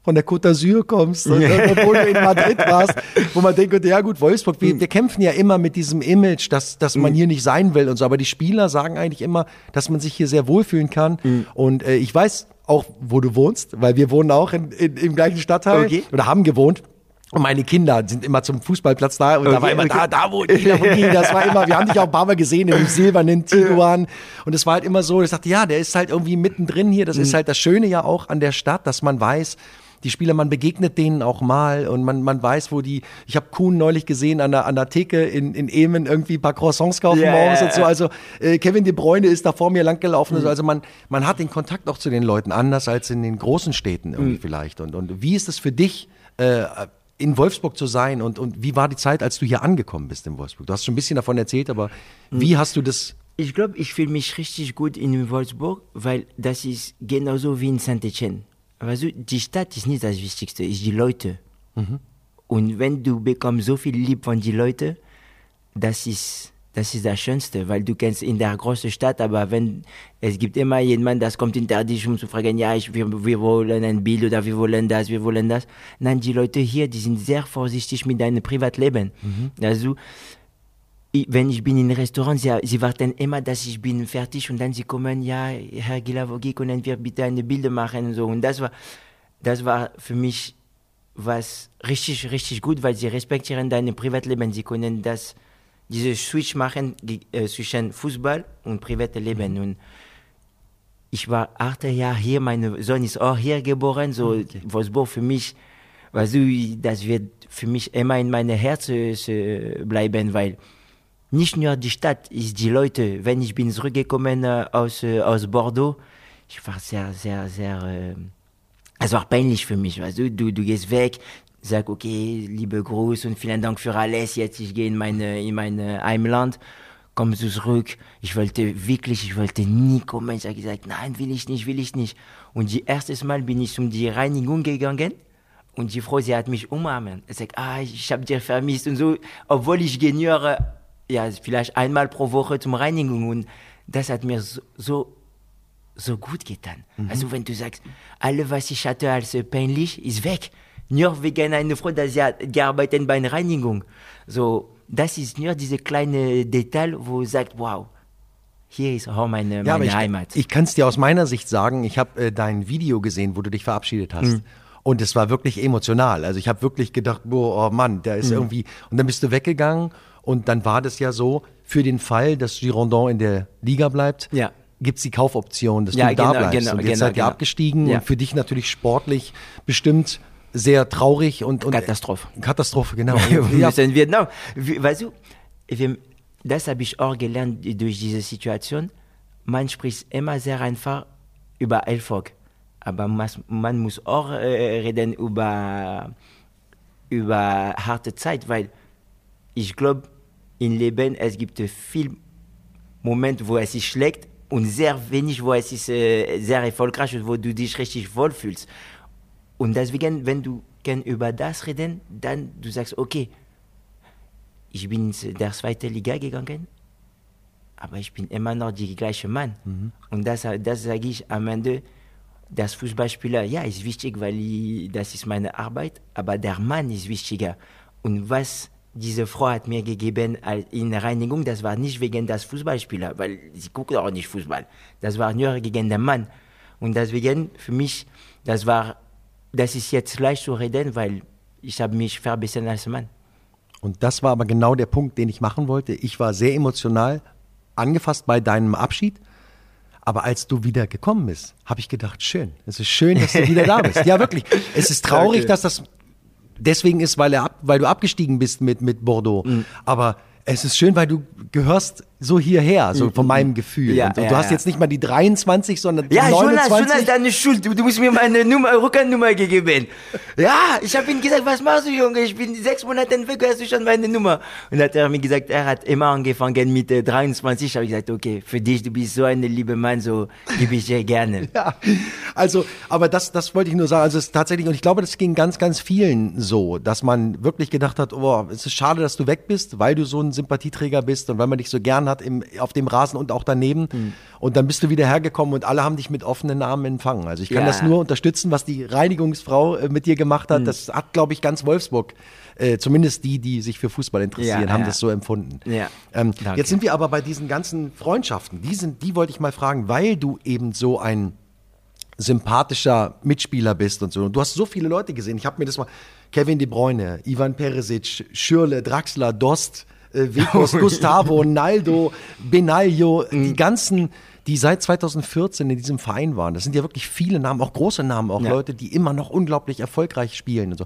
G: von der Côte d'Azur kommst, und, obwohl du in Madrid warst, wo man denkt, ja gut, Wolfsburg, wir, wir kämpfen ja immer mit diesem Image, dass, dass man hier nicht sein will und so, aber die Spieler sagen eigentlich immer, dass man sich hier sehr wohlfühlen kann. Und äh, ich weiß auch, wo du wohnst, weil wir wohnen auch in, in, im gleichen Stadtteil
H: Okay.
G: oder haben gewohnt. Und meine Kinder sind immer zum Fußballplatz da und da
H: Okay,
G: war immer
H: okay.
G: da, da wo Kinder von Kiel, das war immer, wir haben dich auch ein paar Mal gesehen im silbernen Tiguan. Und es war halt immer so, ich dachte, ja, der ist halt irgendwie mittendrin hier, das ist halt das Schöne ja auch an der Stadt, dass man weiß, die Spieler, man begegnet denen auch mal und man, man weiß, wo die, ich habe Kuhn neulich gesehen an der, an der Theke in, in Emen irgendwie ein paar Croissants kaufen
H: Ja,
G: morgens und so, also äh, Kevin De Bruyne ist da vor mir langgelaufen, so. also man, man hat den Kontakt auch zu den Leuten anders als in den großen Städten irgendwie vielleicht und, und wie ist es für dich, äh, in Wolfsburg zu sein und, und wie war die Zeit, als du hier angekommen bist in Wolfsburg? Du hast schon ein bisschen davon erzählt, aber wie hast du das?
H: Ich glaube, ich fühle mich richtig gut in Wolfsburg, weil das ist genauso wie in Saint-Etienne. Weißt du, die Stadt ist nicht das Wichtigste, ist die Leute. Und wenn du bekommst so viel Lieb von den Leuten, das ist, das ist das Schönste, weil du kennst in der großen Stadt, aber wenn es gibt immer jemand, das kommt hinter dich, um zu fragen, ja, ich, wir, wir wollen ein Bild oder wir wollen das, wir wollen das. Nein, die Leute hier, die sind sehr vorsichtig mit deinem Privatleben. Also, ich, wenn ich bin in einem Restaurant, sie, sie warten immer, dass ich bin fertig und dann sie kommen, ja, Herr Gilavogi, können wir bitte eine Bilder machen und so. Und das war, das war für mich was richtig, richtig gut, weil sie respektieren dein Privatleben. Sie können das, diese Switch machen äh, zwischen Fußball und Privatleben. Mhm. Und ich war acht Jahre hier, mein Sohn ist auch hier geboren, so okay. Wolfsburg für mich, weißt du, das wird für mich immer in meinem Herzen bleiben, weil nicht nur die Stadt, ist die Leute. Wenn ich bin zurückgekommen äh, aus, äh, aus Bordeaux, ich war sehr, sehr, sehr, äh, es war peinlich für mich, weißt du, du, gehst weg, sag, okay, liebe Gruß und vielen Dank für alles, jetzt ich gehe in meine, in mein Heimland, kommst du zurück, ich wollte wirklich, ich wollte nie kommen, ich habe gesagt, nein, will ich nicht, will ich nicht. Und die erste Mal bin ich zum die Reinigung gegangen, und die Frau, sie hat mich umarmen. Sie sagt, ah, ich habe dir vermisst und so, obwohl ich gehe ja, vielleicht einmal pro Woche zum Reinigung und das hat mir so, so so gut getan. Mhm. Also wenn du sagst, alles, was ich hatte als peinlich, ist weg. Nur wegen einer Frau, dass sie hat gearbeitet bei einer Reinigung. So, das ist nur diese kleine Detail, wo du sagst, wow, hier ist auch meine, meine ja,
G: ich,
H: Heimat.
G: Ich kann es dir aus meiner Sicht sagen, ich habe äh, dein Video gesehen, wo du dich verabschiedet hast. Mhm. Und es war wirklich emotional. Also ich habe wirklich gedacht, boah, oh Mann, der ist mhm. irgendwie. Und dann bist du weggegangen und dann war das ja so, für den Fall, dass Girondin in der Liga bleibt, ja gibt es die Kaufoption, dass ja, du genau, da bleibst. Genau, und jetzt genau, seid ihr genau. abgestiegen und für dich natürlich sportlich bestimmt sehr traurig und, und
H: Katastrophe.
G: Katastrophe, genau.
H: ja. müssen Vietnam. Weißt du, das habe ich auch gelernt durch diese Situation. Man spricht immer sehr einfach über Erfolg, aber man muss auch äh, reden über, über harte Zeit, weil ich glaube, im Leben es gibt viel Momente, wo es sich schlägt und sehr wenig, wo es ist äh, sehr erfolgreich und wo du dich richtig wohlfühlst. Und deswegen, wenn du kann über das reden, dann du sagst, okay, ich bin in der zweiten Liga gegangen, aber ich bin immer noch der gleiche Mann. Mhm. Und das, das sage ich am Ende, das Fußballspieler, ja, ist wichtig, weil ich, das ist meine Arbeit, aber der Mann ist wichtiger. Und was diese Frau hat mir gegeben in Reinigung, das war nicht wegen des Fußballspielers, weil sie guckt auch nicht Fußball. Das war nur gegen den Mann. Und deswegen, für mich, das war, das ist jetzt leicht zu reden, weil ich habe mich verbessert als Mann.
G: Und das war aber genau der Punkt, den ich machen wollte. Ich war sehr emotional angefasst bei deinem Abschied. Aber als du wieder gekommen bist, habe ich gedacht, schön. Es ist schön, dass du wieder da bist. Ja, wirklich. Es ist traurig, okay. dass das deswegen ist, weil, er ab, weil du abgestiegen bist mit, mit Bordeaux. Mhm. Aber es ist schön, weil du gehörst so hierher, so von mhm. meinem Gefühl. Ja, und, und ja, du hast ja. jetzt nicht mal die 23, sondern die ja, 29. Ja, Jonas, Jonas,
H: deine Schuld. Du, du musst mir meine Nummer, Rückernummer gegeben. Ja, ich habe ihm gesagt, was machst du, Junge? Ich bin sechs Monate weg, hast du schon meine Nummer? Und hat er mir gesagt, er hat immer angefangen mit äh, 23. Ich habe gesagt, okay, für dich, du bist so ein lieber Mann, so gebe ich dir gerne.
G: ja, also, aber das, das wollte ich nur sagen. Also es ist tatsächlich, und ich glaube, das ging ganz, ganz vielen so, dass man wirklich gedacht hat, oh, es ist schade, dass du weg bist, weil du so ein Sympathieträger bist und weil man dich so gern hat im, auf dem Rasen und auch daneben. Mhm. Und dann bist du wieder hergekommen und alle haben dich mit offenen Armen empfangen. Also ich kann ja. das nur unterstützen, was die Reinigungsfrau äh, mit dir gemacht hat. Mhm. Das hat, glaube ich, ganz Wolfsburg äh, zumindest die, die sich für Fußball interessieren, ja, haben ja. das so empfunden. Ja. Ähm, jetzt sind wir aber bei diesen ganzen Freundschaften. Die, sind, die wollte ich mal fragen, weil du eben so ein sympathischer Mitspieler bist und so. Und du hast so viele Leute gesehen. Ich habe mir das mal Kevin De Bruyne, Ivan Peresic, Schürle, Draxler, Dost, äh, Vekos, Gustavo, Naldo, Benaglio, mhm. die ganzen, die seit 2014 in diesem Verein waren. Das sind ja wirklich viele Namen, auch große Namen, auch ja. Leute, die immer noch unglaublich erfolgreich spielen und so.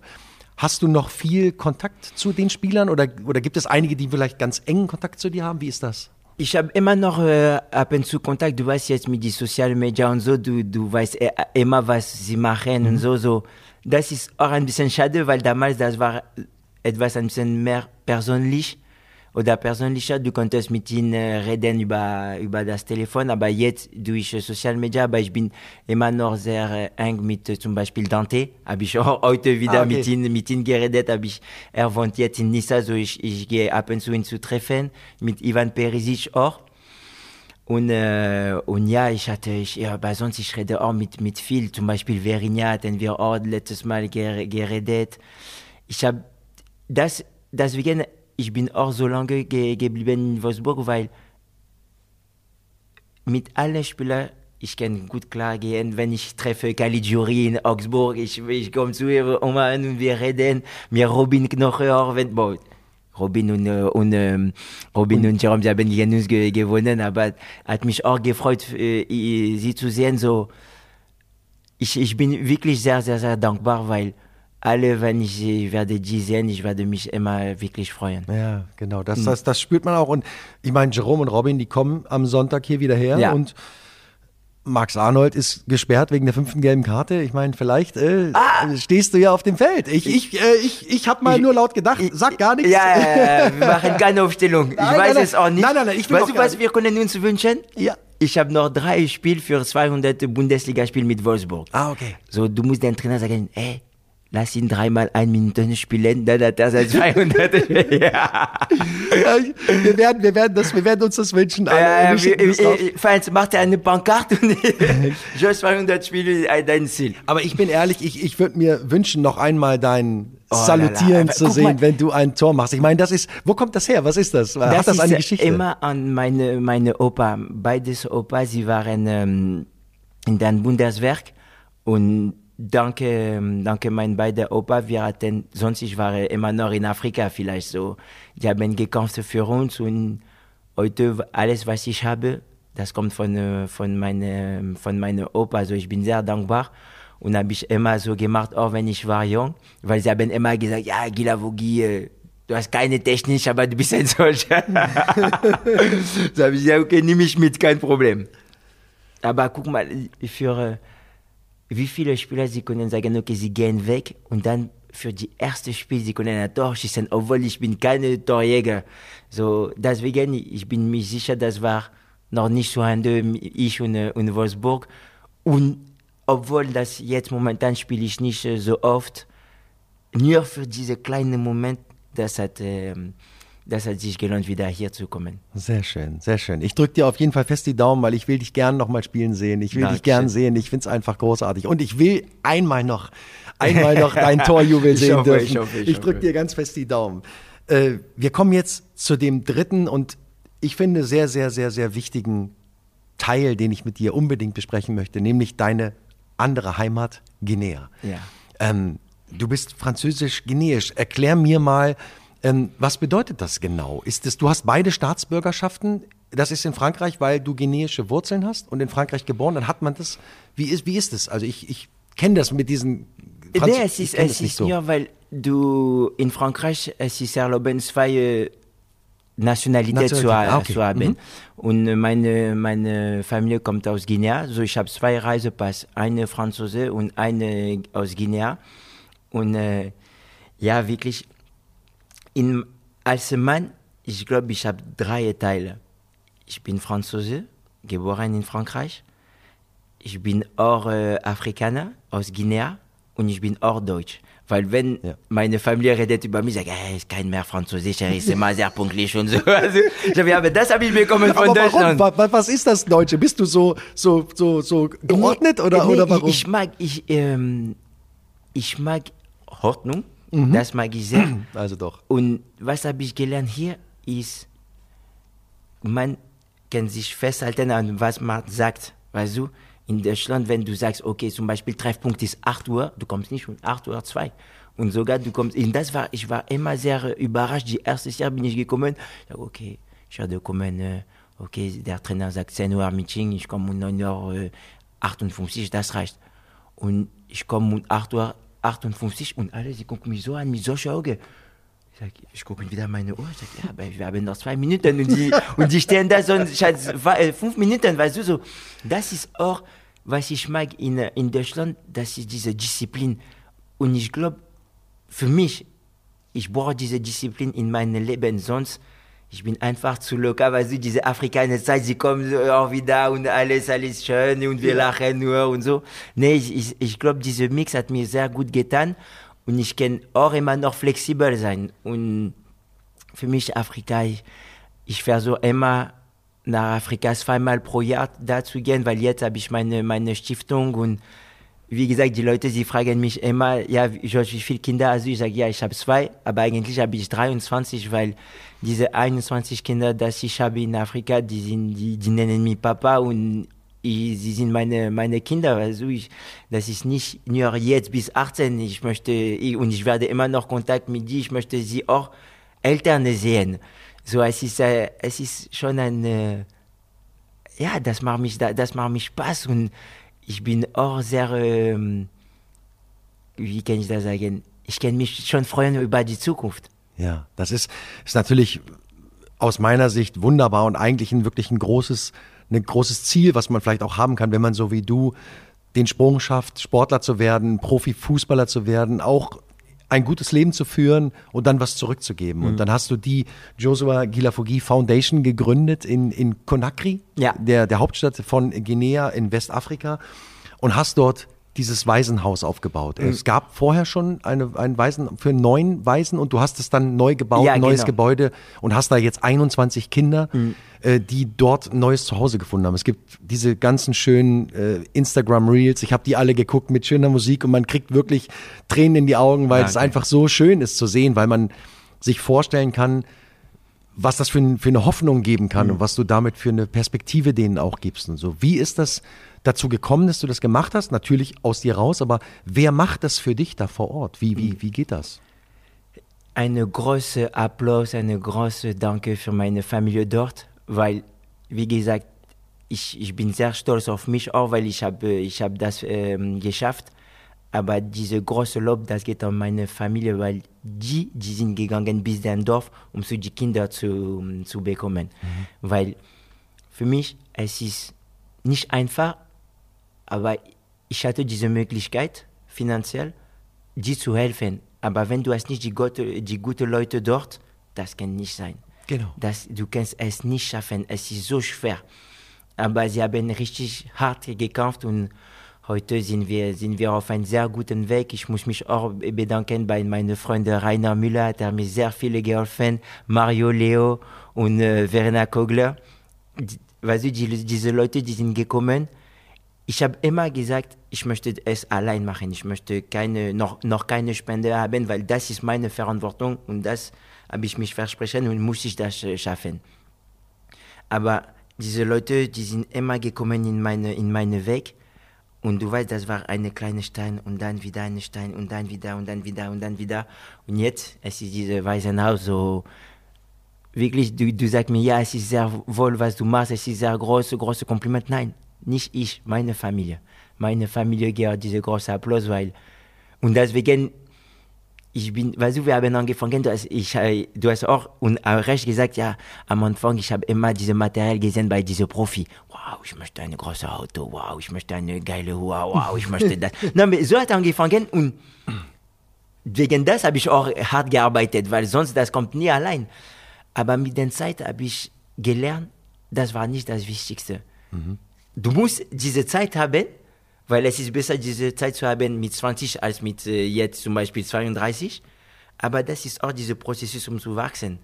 G: Hast du noch viel Kontakt zu den Spielern oder, oder gibt es einige, die vielleicht ganz engen Kontakt zu dir haben? Wie ist das?
H: Ich habe immer noch äh, ab und zu Kontakt. Du weißt jetzt mit den Social Media und so, du, du weißt äh, immer, was sie machen mhm. und so, so. Das ist auch ein bisschen schade, weil damals das war etwas ein bisschen mehr persönlich oder persönlicher. Du konntest mit ihnen reden über, über das Telefon, aber jetzt durch Social Media, aber ich bin immer noch sehr eng mit zum Beispiel Dante. Habe ich auch heute wieder ah, okay. mit ihm mit ihm geredet. Habe ich, er wohnt jetzt in Nissa, so ich, ich gehe ab und zu ihn zu treffen. Mit Ivan Perisic auch. Und, äh, und ja, ich hatte, ich, ja, bei sonst, ich rede auch mit, mit viel. Zum Beispiel Verinia hatten wir auch letztes Mal geredet. Ich habe das, deswegen, ich bin auch so lange ge geblieben in Wolfsburg, weil mit allen Spielern ich kann gut klar gehen, wenn ich treffe Caligiuri in Augsburg, ich, ich komme zu ihr und wir reden, mir Robin Knocher, wenn, boah, Robin und, und ähm, Robin und, Jerome, sie haben gegen uns ge gewonnen, aber hat mich auch gefreut, äh, sie zu sehen, so, ich, ich bin wirklich sehr, sehr, sehr dankbar, weil alle, wenn ich sie werde die sehen, ich werde mich immer wirklich freuen.
G: Ja, genau. Das, das, das spürt man auch. Und ich meine, Jerome und Robin, die kommen am Sonntag hier wieder her
H: Ja.
G: und Max Arnold ist gesperrt wegen der fünften gelben Karte. Ich meine, vielleicht äh, stehst du ja auf dem Feld. Ich, ich, äh, ich, ich habe mal
H: Ich-
G: nur laut gedacht, sag gar nichts.
H: Ja, ja, ja, wir machen keine Aufstellung. Ich
G: Nein,
H: weiß
G: nein,
H: es auch nicht.
G: nein, nein, nein, ich will
H: weißt du, was
G: nicht.
H: wir können uns wünschen?
G: Ja.
H: Ich habe noch drei Spiele für 200 Bundesligaspiele mit Wolfsburg.
G: Ah, okay.
H: So, du musst den Trainer sagen, hey, lass ihn dreimal ein Minuten spielen, dann hat er seit 200. ja.
G: Wir, werden, wir, werden das, wir werden uns das wünschen. alle.
H: Ja,
G: Wir
H: wir,
G: das
H: Fans, macht er eine Pankarte und just 200 Spiele, ein- dein Ziel.
G: Aber ich bin ehrlich, ich, ich würde mir wünschen, noch einmal dein
H: Oh,
G: Salutieren
H: la, la.
G: zu
H: Guck
G: sehen,
H: mal.
G: wenn du ein Tor machst. Ich meine, das ist, wo kommt das her? Was ist das? Hat das
H: ist
G: eine
H: äh,
G: Geschichte?
H: immer an meine, meine Opa. Beides Opa, sie waren ähm, in den Bundeswerk und danke, ähm, danke mein beiden Opa, wir hatten, sonst ich war immer noch in Afrika vielleicht so. Die haben gekämpft für uns und heute alles, was ich habe, das kommt von, äh, von meinem von meinem Opa. Also ich bin sehr dankbar. Und habe ich immer so gemacht, auch wenn ich war jung, weil sie haben immer gesagt, ja, Gilavogi, äh, du hast keine Technik, aber du bist ein solcher. so habe ich gesagt, okay, nimm mich mit, kein Problem. Aber guck mal, für wie viele Spieler sie können sagen, okay, sie gehen weg und dann für die erste Spiel, sie können ein Tor schießen, obwohl ich bin keine Torjäger. So, deswegen, ich bin mir sicher, das war noch nicht so Ende, ich und, äh, und Wolfsburg. Und obwohl das jetzt momentan spiele ich nicht äh, so oft, nur für diese kleinen Moment, das hat, ähm, das hat sich gelohnt, wieder hier zu kommen.
G: Sehr schön, sehr schön. Ich drücke dir auf jeden Fall fest die Daumen, weil ich will dich gern noch mal spielen sehen. Ich will dich
H: Dankeschön.
G: gern sehen. Ich finde es einfach großartig. Und ich will einmal noch, einmal noch dein Torjubel sehen
H: hoffe,
G: dürfen.
H: ich hoffe, ich
G: ich drücke dir ganz fest die Daumen. Äh, wir kommen jetzt zu dem dritten und ich finde sehr, sehr, sehr, sehr wichtigen Teil, den ich mit dir unbedingt besprechen möchte, nämlich deine andere Heimat, Guinea.
H: Ja.
G: Ähm, du bist französisch-guineisch. Erklär mir mal, ähm, was bedeutet das genau? Ist es, du hast beide Staatsbürgerschaften. Das ist in Frankreich, weil du guineische Wurzeln hast und in Frankreich geboren. Dann hat man das. Wie ist, wie ist es? Also ich, ich kenne das mit diesen. Franz-
H: nee, es ist, es
G: das
H: ist
G: so.
H: nur, weil du in Frankreich, es ist erlauben, zwei äh, Nationalität zu,
G: ah, okay.
H: zu haben.
G: Mhm.
H: Und äh, meine, meine Familie kommt aus Guinea, so ich habe zwei Reisepass, eine Franzose und eine aus Guinea. Und äh, ja, wirklich, in, als Mann, ich glaube, ich habe drei Teile. Ich bin Franzose, geboren in Frankreich. Ich bin auch äh, Afrikaner aus Guinea und ich bin auch Deutsch. Weil wenn
G: Ja.
H: meine Familie redet über mich, sagt, er ist kein mehr Französisch, er ist immer sehr pünktlich und so. Also, ich ja, aber das habe ich bekommen von
G: Aber?
H: Deutschland.
G: Wa- wa- Was ist das Deutsche? Bist du so, so, so, so geordnet
H: Nee,
G: oder,
H: nee,
G: oder warum?
H: Ich, ich mag, ich, ähm, ich mag Ordnung,
G: Mhm.
H: das mag ich sehr.
G: also doch.
H: Und was habe ich gelernt hier ist, man kann sich festhalten an was man sagt. Weißt du, in Deutschland, wenn du sagst, okay, zum Beispiel Treffpunkt ist 8 Uhr, du kommst nicht um 8 Uhr 2. Und sogar du kommst, und das war, ich war immer sehr überrascht. Die erste Jahr bin ich gekommen, ich sag, okay, ich werde kommen, äh, okay, der Trainer sagt 10 Uhr Meeting, ich komme um 9 Uhr äh, 58, das reicht. Und ich komme um 8 Uhr 58 und alle, sie gucken mich so an mit solchen Augen. Ich, sag, ich gucke wieder meine Uhr, ich sage, ja, aber wir haben noch zwei Minuten und die, und die stehen da so und ich hatte äh, fünf Minuten, weißt du, so. Das ist auch, was ich mag in, äh, in Deutschland, das ist diese Disziplin. Und ich glaube, für mich, ich brauche diese Disziplin in meinem Leben, sonst ich bin einfach zu locker, weißt du, diese afrikanische Zeit, sie kommen auch wieder und alles, alles schön und wir lachen nur und so. Nee, ich, ich, ich glaube, dieser Mix hat mir sehr gut getan und ich kann auch immer noch flexibel sein. Und für mich Afrika, ich, ich versuche immer nach Afrika zweimal pro Jahr da zu gehen, weil jetzt habe ich meine, meine Stiftung und wie gesagt, die Leute, sie fragen mich immer, ja, George, wie viele Kinder hast du? Ich sage, ja, ich habe zwei, aber eigentlich habe ich 23, weil diese 21 Kinder, die ich habe in Afrika, die, sind, die, die nennen mich Papa und ich, sie sind meine, meine Kinder. Also ich, das ist nicht nur jetzt bis 18. Ich möchte, ich, und ich werde immer noch Kontakt mit die. Ich möchte sie auch Eltern sehen. So, es ist, äh, es ist schon ein, äh, ja, das macht mich, das macht mich Spaß und ich bin auch sehr, ähm, wie kann ich das sagen? Ich kann mich schon freuen über die Zukunft.
G: Ja, das ist, ist natürlich aus meiner Sicht wunderbar und eigentlich ein wirklich ein großes, ein großes Ziel, was man vielleicht auch haben kann, wenn man so wie du den Sprung schafft, Sportler zu werden, Profifußballer zu werden, auch ein gutes Leben zu führen und dann was zurückzugeben. Mhm. Und dann hast du die Joshua Gilafogi Foundation gegründet in, in Conakry, ja. der, der Hauptstadt von Guinea in Westafrika, und hast dort dieses Waisenhaus aufgebaut. Mhm. Es gab vorher schon eine, ein Waisen für neun Waisen und du hast es dann neu gebaut, ja, ein neues genau. Gebäude und hast da jetzt 21 Kinder, mhm. äh, die dort ein neues Zuhause gefunden haben. Es gibt diese ganzen schönen äh, Instagram Reels. Ich habe die alle geguckt mit schöner Musik und man kriegt wirklich Tränen in die Augen, weil ja, okay. es einfach so schön ist zu sehen, weil man sich vorstellen kann, was das für, für eine Hoffnung geben kann mhm. und was du damit für eine Perspektive denen auch gibst und so. Wie ist das dazu gekommen, dass du das gemacht hast? Natürlich aus dir raus, aber wer macht das für dich da vor Ort? Wie, wie, wie geht das?
H: Eine große Applaus, eine große Danke für meine Familie dort, weil, wie gesagt, ich, ich bin sehr stolz auf mich auch, weil ich habe ich hab das ähm, geschafft. Aber diese große Lob, das geht an meine Familie, weil die, die sind gegangen bis in Dorf, um so die Kinder zu, zu bekommen. Mhm. Weil für mich, es ist nicht einfach, aber ich hatte diese Möglichkeit, finanziell, die zu helfen. Aber wenn du hast nicht die, gute, die guten Leute dort, das kann nicht sein. Genau. Das, du kannst es nicht schaffen. Es ist so schwer. Aber sie haben richtig hart gekämpft und heute sind wir, sind wir auf einem sehr guten Weg. Ich muss mich auch bedanken bei meinen Freunden Rainer Müller, der mir sehr viele geholfen, Mario Leo und äh, Verena Kogler. Weißt du, die, diese Leute, die sind gekommen ich habe immer gesagt, ich möchte es allein machen. Ich möchte keine, noch, noch keine Spende haben, weil das ist meine Verantwortung und das habe ich mich versprochen und muss ich das schaffen. Aber diese Leute, die sind immer gekommen in meine, in meine Weg und du weißt, das war eine kleine Stein und dann wieder eine Stein und dann wieder und dann wieder und dann wieder. Und jetzt, es ist dieses Waisenhaus so, wirklich, du, du sagst mir, ja, es ist sehr wohl, was du machst, es ist sehr groß, große Kompliment. Nein, nicht ich, meine Familie. Meine Familie gibt diese große Applaus, weil, und deswegen, ich bin, weißt du, wir haben angefangen, du hast, ich, äh, du hast auch und recht gesagt, ja, am Anfang, ich habe immer diese Material gesehen bei diesen Profi. Wow, ich möchte ein großes Auto, wow, ich möchte eine geile Uhr, wow, ich möchte das. Nein, aber so hat angefangen und wegen das habe ich auch hart gearbeitet, weil sonst das kommt nie allein. Aber mit der Zeit habe ich gelernt, das war nicht das Wichtigste. Mhm du musst diese Zeit haben, weil es ist besser, diese Zeit zu haben mit 20 als mit äh, jetzt zum Beispiel 32. Aber das ist auch dieser Prozess, um zu wachsen.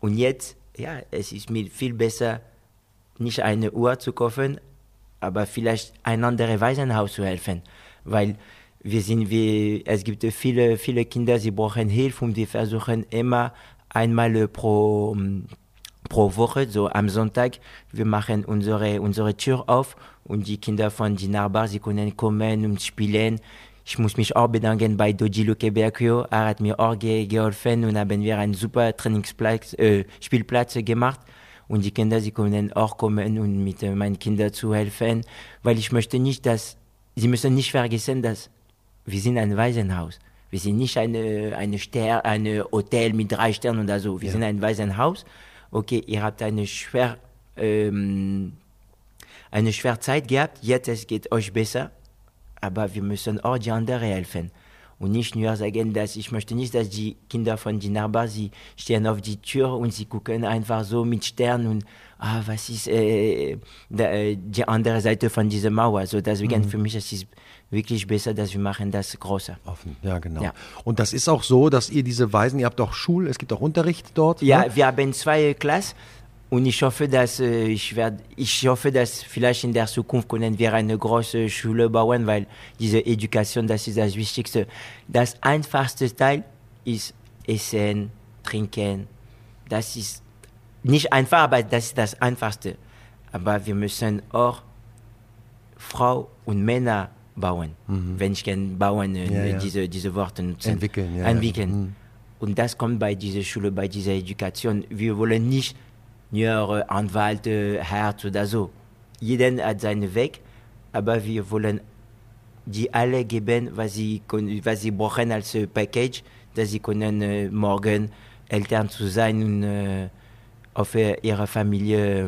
H: Und jetzt, ja, es ist mir viel besser, nicht eine Uhr zu kaufen, aber vielleicht ein anderes Waisenhaus zu helfen. Weil wir sind, wie, es gibt viele, viele Kinder, sie brauchen Hilfe und die versuchen immer einmal pro, pro Woche, so am Sonntag, wir machen unsere, unsere Tür auf und die Kinder von die Nachbarn, sie können kommen und spielen. Ich muss mich auch bedanken bei Doji Lukeberkio. Er hat mir auch ge geholfen und haben wir einen super Trainingsplatz, äh, Spielplatz gemacht. Und die Kinder, sie können auch kommen und mit äh, meinen Kindern zu helfen, weil ich möchte nicht, dass, sie müssen nicht vergessen, dass wir sind ein Waisenhaus. Wir sind nicht eine, eine Ster, eine Hotel mit drei Sternen oder so. Wir ja. sind ein Waisenhaus okay, ihr habt eine schwer, ähm, eine schwere Zeit gehabt, jetzt es geht euch besser, aber wir müssen auch die anderen helfen. Und nicht nur sagen, dass ich möchte nicht, dass die Kinder von den Nachbarn, sie stehen auf die Tür und sie gucken einfach so mit Sternen und ah, was ist äh, äh die andere Seite von dieser Mauer. So deswegen mhm. für mich es ist wirklich besser, dass wir machen das Große.
G: Offen, ja genau. Ja. Und das ist auch so, dass ihr diese Weisen, ihr habt auch Schul, es gibt auch Unterricht dort?
H: Ja, ne? wir haben zwei Klassen und ich hoffe, dass äh, ich werde, ich hoffe, dass vielleicht in der Zukunft können wir eine große Schule bauen, weil diese Education, das ist das Wichtigste. Das einfachste Teil ist Essen, Trinken. Das ist nicht einfach, aber das ist das Einfachste. Aber wir müssen auch Frau und Männer bauen. Wenn ich kann bauen, äh,
G: Ja, ja.
H: Diese, diese Worte nutzen.
G: Entwickeln, ja.
H: Entwickeln.
G: Mhm.
H: Und das kommt bei dieser Schule, bei dieser Education. Wir wollen nicht nur äh, Anwalt, äh, Herz oder so. Jeder hat seinen Weg, aber wir wollen die alle geben, was sie, was sie brauchen als Package, dass sie können morgen Eltern zu sein und auf ihre Familie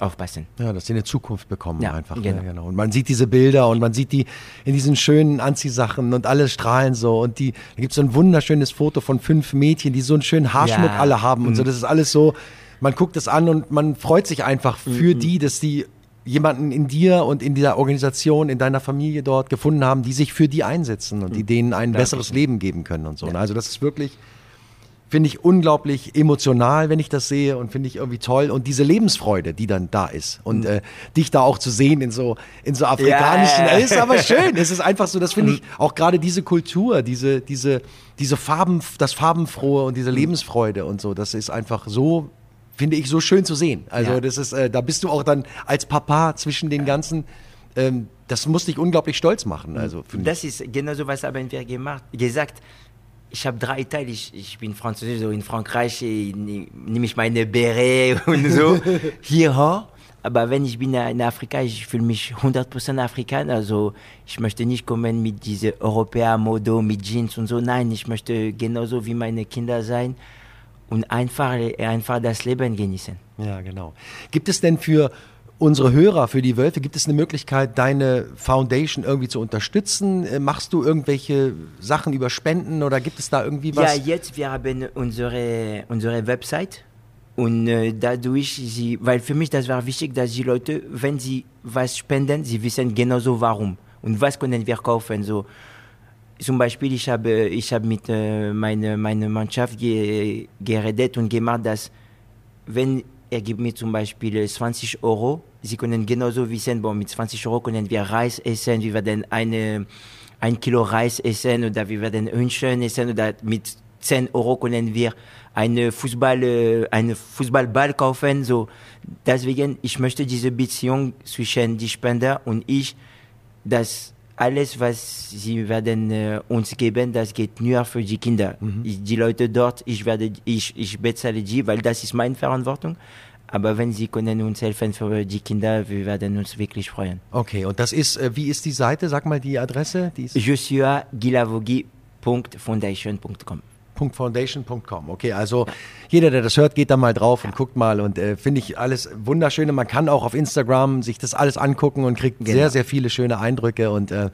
H: aufpassen.
G: Ja, dass sie eine Zukunft bekommen
H: Ja,
G: einfach.
H: genau.
G: Ja, genau. Und man sieht diese Bilder und man sieht die in diesen schönen Anziehsachen und alle strahlen so. Und die, da gibt es so ein wunderschönes Foto von fünf Mädchen, die so einen schönen Haarschmuck
H: Ja.
G: alle haben und so. Das ist alles so, man guckt es an und man freut sich einfach für die, dass die jemanden in dir und in dieser Organisation, in deiner Familie dort gefunden haben, die sich für die einsetzen und die denen ein besseres Leben geben können und so. Also das ist wirklich, finde ich unglaublich emotional, wenn ich das sehe und finde ich irgendwie toll und diese Lebensfreude, die dann da ist und äh, dich da auch zu sehen in so in so afrikanischen, es ist aber schön, es ist einfach so, das finde ich auch gerade diese Kultur, diese diese diese Farben, das farbenfrohe und diese Lebensfreude und so, das ist einfach so finde ich so schön zu sehen. Also
H: Ja.
G: das ist äh, da bist du auch dann als Papa zwischen den ganzen ähm, das muss dich unglaublich stolz machen, also.
H: Das ist genauso, was haben wir gemacht, gesagt. Ich habe drei Teile. Ich, ich bin Französisch, so in Frankreich nehme ich meine Beret und so hierher. Aber wenn ich bin in Afrika, ich fühle mich 100% Afrikaner. Also ich möchte nicht kommen mit diese Europäer-Modo, mit Jeans und so. Nein, ich möchte genauso wie meine Kinder sein und einfach, einfach das Leben genießen.
G: Ja, genau. Gibt es denn für unsere Hörer, für die Wölfe, gibt es eine Möglichkeit, deine Foundation irgendwie zu unterstützen? Äh, Machst du irgendwelche Sachen über Spenden oder gibt es da irgendwie was?
H: Ja, jetzt wir haben unsere, unsere Website und äh, dadurch, sie, weil für mich das war wichtig, dass die Leute, wenn sie was spenden, sie wissen genauso warum und was können wir kaufen. So, zum Beispiel, ich habe, ich habe mit äh, meiner meine Mannschaft ge, geredet und gemacht, dass wenn er gibt mir zum Beispiel äh, 20 Euro, sie können genauso wissen, boah, mit 20 Euro können wir Reis essen, wir werden eine, ein Kilo Reis essen oder wir werden Hühnchen essen oder mit 10 Euro können wir eine Fußball, äh, eine Fußballball kaufen. So. Deswegen, ich möchte diese Beziehung zwischen die Spender und ich, dass alles, was sie werden äh, uns geben, das geht nur für die Kinder. Ich, die Leute dort, ich werde, ich, ich bezahle die, weil das ist meine Verantwortung. Aber wenn sie können uns helfen für die Kinder, wir werden uns wirklich freuen.
G: Okay, und das ist, äh, wie ist die Seite? Sag mal die Adresse. Die ist
H: joshua.gilavogi.foundation.com.
G: .foundation.com. Okay, also jeder, der das hört, geht da mal drauf und guckt mal und äh, finde ich alles wunderschöne. Man kann auch auf Instagram sich das alles angucken und kriegt sehr, sehr viele schöne Eindrücke und äh,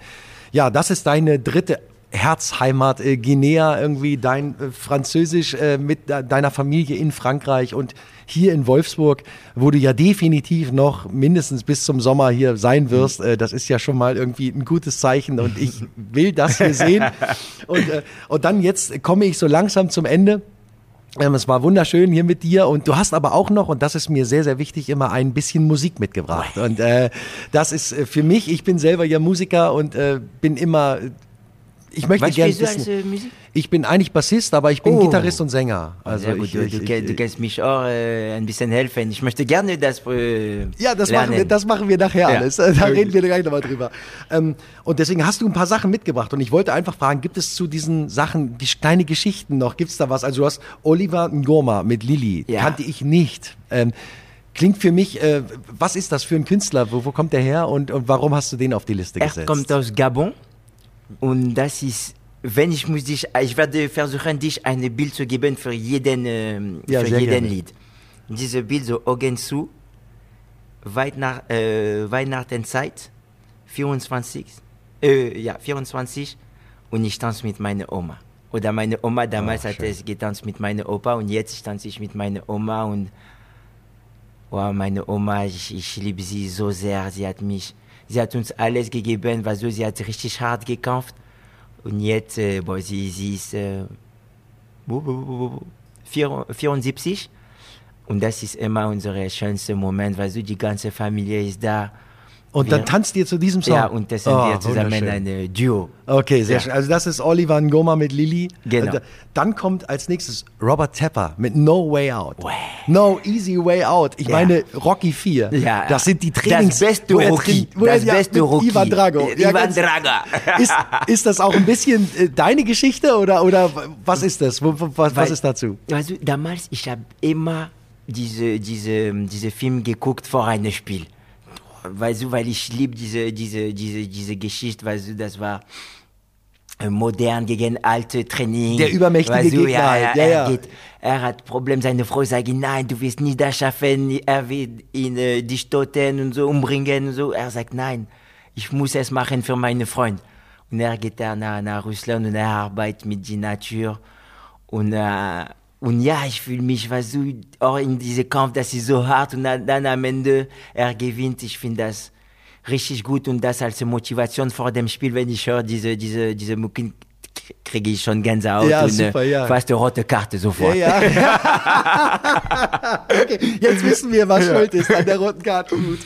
G: ja, das ist deine dritte Herzheimat äh, Guinea, irgendwie dein äh, Französisch äh, mit de deiner Familie in Frankreich und hier in Wolfsburg, wo du ja definitiv noch mindestens bis zum Sommer hier sein wirst. Äh, das ist ja schon mal irgendwie ein gutes Zeichen und ich will das hier sehen. Und, äh, und dann jetzt komme ich so langsam zum Ende. Ähm, es war wunderschön hier mit dir und du hast aber auch noch, und das ist mir sehr, sehr wichtig, immer ein bisschen Musik mitgebracht. Und äh, das ist äh, für mich, ich bin selber ja Musiker und äh, bin immer, ich möchte
H: Was
G: gerne
H: als
G: wissen,
H: äh, Musik?
G: ich bin eigentlich Bassist, aber ich bin
H: Oh.
G: Gitarrist und Sänger. Also
H: Sehr gut,
G: ich,
H: du,
G: ich,
H: du, du kannst mich auch äh, ein bisschen helfen. Ich möchte gerne das äh,
G: Ja, das
H: lernen.
G: machen, wir, das machen wir nachher
H: Ja.
G: alles. Da reden wir gleich nochmal drüber. Ähm, und deswegen hast du ein paar Sachen mitgebracht. Und ich wollte einfach fragen, gibt es zu diesen Sachen kleine Geschichten noch? Gibt es da was? Also du hast Oliver Ngoma mit Lilly.
H: Ja.
G: Kannte ich nicht. Ähm, klingt für mich, äh, was ist das für ein Künstler? Wo, wo kommt der her? Und, und warum hast du den auf die Liste
H: Er
G: gesetzt?
H: kommt aus Gabon und das ist, wenn ich muss dich, ich werde versuchen, dich ein Bild zu geben für jeden, ähm,
G: Ja,
H: für jeden
G: gerne.
H: Lied. Dieses Bild so Augen zu, Weihnacht, äh, Weihnachtenzeit, 24, äh, ja, 24 und ich tanze mit meiner Oma. Oder meine Oma damals
G: Ah,
H: hat es getanzt mit meiner Opa und jetzt tanze ich mit meiner Oma und Wow, meine Oma, ich, ich liebe sie so sehr. Sie hat mich, sie hat uns alles gegeben, was so, sie hat richtig hart gekämpft. Und jetzt, äh, boah, sie, sie ist äh, bu- bu- bu- bu- vier- 74. Und das ist immer unser schönster Moment, weil so die ganze Familie ist da.
G: Und dann tanzt ihr zu diesem Song?
H: Ja, und das sind
G: Oh,
H: wir zusammen
G: wunderschön.
H: ein Duo.
G: Okay, sehr
H: Ja.
G: schön. Also das ist Oliver Ngoma mit Lilly.
H: Genau.
G: Und Dann kommt als nächstes Robert Tepper mit No Way Out. No Easy Way Out. Ich
H: Ja.
G: meine Rocky 4.
H: Ja.
G: Das sind die Trainings.
H: Das beste Rocky.
G: er-
H: Das
G: ja,
H: beste Rocky.
G: Ivan Drago.
H: Ivan
G: ganz-
H: Drago.
G: Ist, ist das auch ein bisschen äh, deine Geschichte oder, oder was ist das? Was,
H: Weil-
G: ist dazu?
H: Du, damals, ich habe immer diese, diese, diese Film geguckt vor einem Spiel. Weißt du, weil ich liebe diese, diese, diese, diese Geschichte, weißt du, das war äh, modern gegen alte Training.
G: Der übermächtige
H: weißt du,
G: Gegner
H: ja,
G: halt,
H: ja,
G: ja,
H: er. Geht, er hat Problem, seine Frau sagt, nein, du wirst nie das schaffen, er wird ihn, äh, dich töten und so umbringen und so. Er sagt, nein, ich muss es machen für meine Freund. Und er geht dann nach, nach Russland und er arbeitet mit der Natur. Und, äh, und ja, ich fühle mich, weißt du, auch in diesem Kampf, das ist so hart und dann, dann am Ende, er gewinnt. Ich finde das richtig gut und das als Motivation vor dem Spiel, wenn ich höre diese, diese, diese Mucken, kriege ich schon Gänsehaut
G: Ja,
H: und
G: super,
H: äh,
G: ja.
H: fast eine rote Karte sofort.
G: Ja, ja. okay, jetzt wissen wir, was schuld ist an der roten Karte. Gut.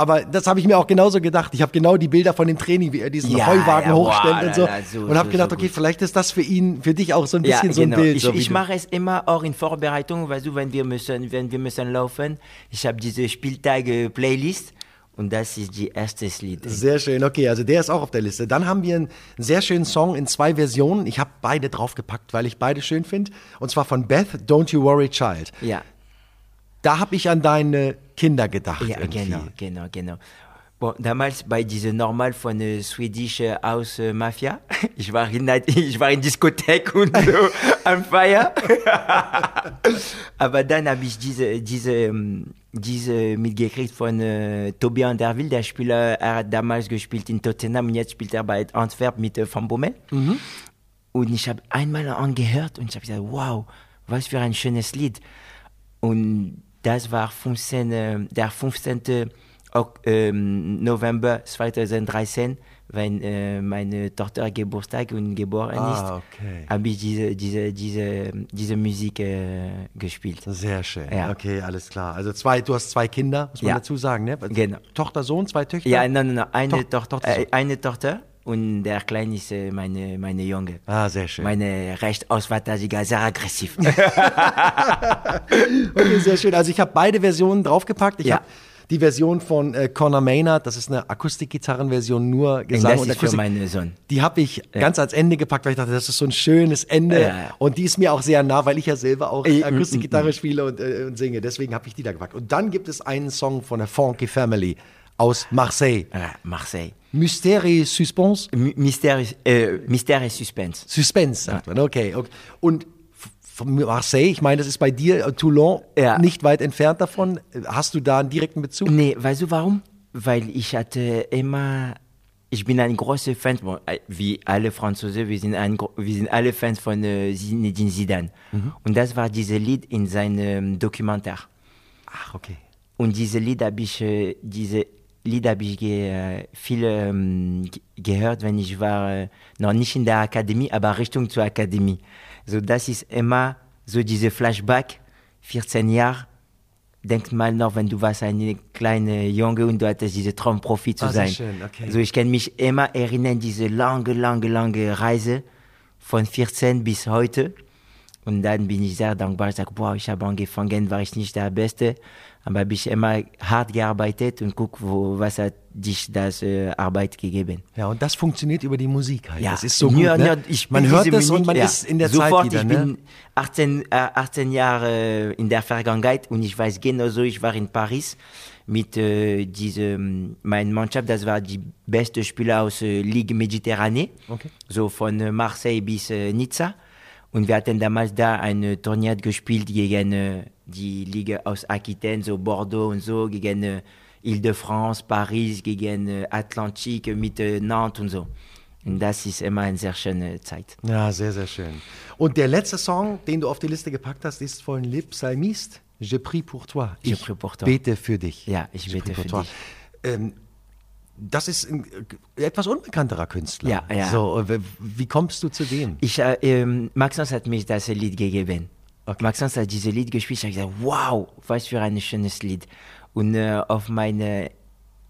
G: Aber das habe ich mir auch genauso gedacht. Ich habe genau die Bilder von dem Training, wie er diesen
H: Ja,
G: Heuwagen
H: ja,
G: hochstellt
H: wow,
G: und so.
H: na, na, so,
G: und habe
H: so,
G: gedacht,
H: so
G: okay, vielleicht ist das für ihn, für dich auch so ein bisschen so ein Bild.
H: Ich, ich mache es immer auch in Vorbereitung, weißt du, wenn wir müssen, wenn wir müssen laufen. Ich habe diese Spieltage-Playlist und das ist die erste Lied.
G: Sehr schön, okay, also der ist auch auf der Liste. Dann haben wir einen sehr schönen Song in zwei Versionen. Ich habe beide draufgepackt, weil ich beide schön finde. Und zwar von Beth, Don't You Worry Child.
H: Ja.
G: Da habe ich an deine Kinder gedacht.
H: Ja,
G: irgendwie.
H: genau, genau, genau. Bon, damals bei dieser Normal von der Swedish äh, House äh, Mafia, ich war in, ich war in Diskothek und so am Feier. Aber dann habe ich diese, diese, ähm, diese mitgekriegt von äh, Tobi Anderville, der Spieler, er hat damals gespielt in Tottenham und jetzt spielt er bei Antwerp mit äh, Van Bommel. Und ich habe einmal angehört und ich habe gesagt, wow, was für ein schönes Lied. Und das war 15, äh, der 15. Ok- ähm, November 2013, wenn äh, meine Tochter Geburtstag und geboren
G: Ah,
H: ist,
G: okay.
H: habe ich diese, diese, diese, diese Musik äh, gespielt.
G: Sehr schön.
H: Ja.
G: Okay, alles klar. Also zwei, du hast zwei Kinder, muss man
H: Ja.
G: dazu sagen, ne?
H: Genau.
G: Tochter, Sohn, zwei Töchter?
H: Ja, nein, nein, nein, eine, Tochter,
G: Tochter,
H: äh, eine Tochter und der Kleine ist äh, meine, meine Junge.
G: Ah, sehr schön.
H: Meine Rechtsausverteidiger, sehr aggressiv.
G: Okay, sehr schön. Also ich habe beide Versionen draufgepackt. Ich
H: Ja.
G: habe die Version von äh, Conor Maynard, das ist eine Akustikgitarrenversion, nur Gesang
H: das
G: und
H: ist für
G: Akustik.
H: meinen Sohn.
G: Die habe ich ganz ans Ende gepackt, weil ich dachte, das ist so ein schönes Ende.
H: Ja, ja.
G: Und die ist mir auch sehr nah, weil ich ja selber auch
H: Äh,
G: Akustikgitarre spiele und, äh, und singe. Deswegen habe ich die da gepackt. Und dann gibt es einen Song von der Funky Family aus Marseille.
H: Ah, Marseille.
G: Mystère et Suspense.
H: My- Mystère, äh, Mystère et Suspense.
G: Suspense, sagt man. Okay, okay. Und von Marseille, ich meine, das ist bei dir, äh, Toulon,
H: Ja.
G: nicht weit entfernt davon. Hast du da einen direkten Bezug?
H: Nee, weißt du warum? Weil ich hatte immer, ich bin ein großer Fan, äh, wie alle Franzosen, wir sind, ein, wir sind alle Fans von äh, Zinedine Zidane. Und das war dieses Lied in seinem Dokumentar.
G: Ach, okay.
H: Und diese Lied habe ich, diese Lied habe ich ge, äh, viel ähm, ge- gehört, wenn ich war, äh, noch nicht in der Akademie, aber Richtung zur Akademie. So, das ist immer so diese Flashback, 14 Jahre. Denk mal noch, wenn du warst ein kleiner Junge und du hattest diese Traum, Profi zu
G: sehr
H: sein.
G: schön, okay.
H: So, ich kann mich immer erinnern, diese lange, lange, lange Reise von 14 bis heute. Und dann bin ich sehr dankbar. Ich sage, boah, ich habe angefangen, war ich nicht der Beste, aber habe ich immer hart gearbeitet und guck, wo, was hat dich das äh, Arbeit gegeben.
G: Ja, und das funktioniert über die Musik halt.
H: Ja,
G: das ist so gut.
H: ja,
G: ne?
H: ich
G: man hört es und man
H: ja.
G: ist in der
H: Sofort,
G: Zeit wieder.
H: ich
G: ne?
H: bin 18, äh, 18 Jahre in der Vergangenheit und ich weiß genauso, ich war in Paris mit äh, diesem, mein Mannschaft, das war die beste Spieler aus äh, Ligue Mediterranee,
G: Okay.
H: so von äh, Marseille bis äh, Nizza. Und wir hatten damals da ein äh, Turnier gespielt gegen äh, die Liga aus Aquitaine, so Bordeaux und so, gegen äh, Ile-de-France, Paris, gegen äh, Atlantique mit äh, Nantes und so. Und das ist immer eine sehr schöne Zeit.
G: Ja, sehr, sehr schön. Und der letzte Song, den du auf die Liste gepackt hast, ist von Le Psalmiste. Je prie pour toi.
H: Je
G: ich
H: prie pour toi.
G: bete für dich.
H: Ja, ich
G: Je
H: bete für dich.
G: Ähm, das ist ein äh, etwas unbekannterer Künstler.
H: Ja, ja.
G: So, äh, wie kommst du zu dem?
H: Ich, äh, ähm, Maxence hat mich das Lied gegeben. Maxence hat dieses Lied gespielt. Ich habe gesagt, wow, was für ein schönes Lied. Und äh, auf meine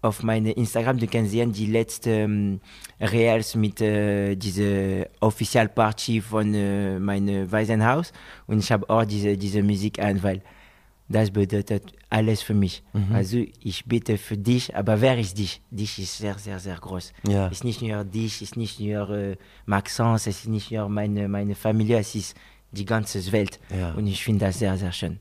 H: auf meine Instagram, du kannst sehen die letzten ähm, Reels mit äh, dieser Officialparty von äh, meinem Waisenhaus und ich habe auch diese, diese Musik an, weil das bedeutet alles für mich.
G: Mhm.
H: Also ich bete für dich, aber wer ist dich? Dich ist sehr, sehr, sehr groß.
G: Ja.
H: Es ist nicht nur dich, es ist nicht nur äh, Maxence, es ist nicht nur meine, meine Familie, es ist die ganze Welt.
G: Ja.
H: Und ich finde das sehr, sehr schön.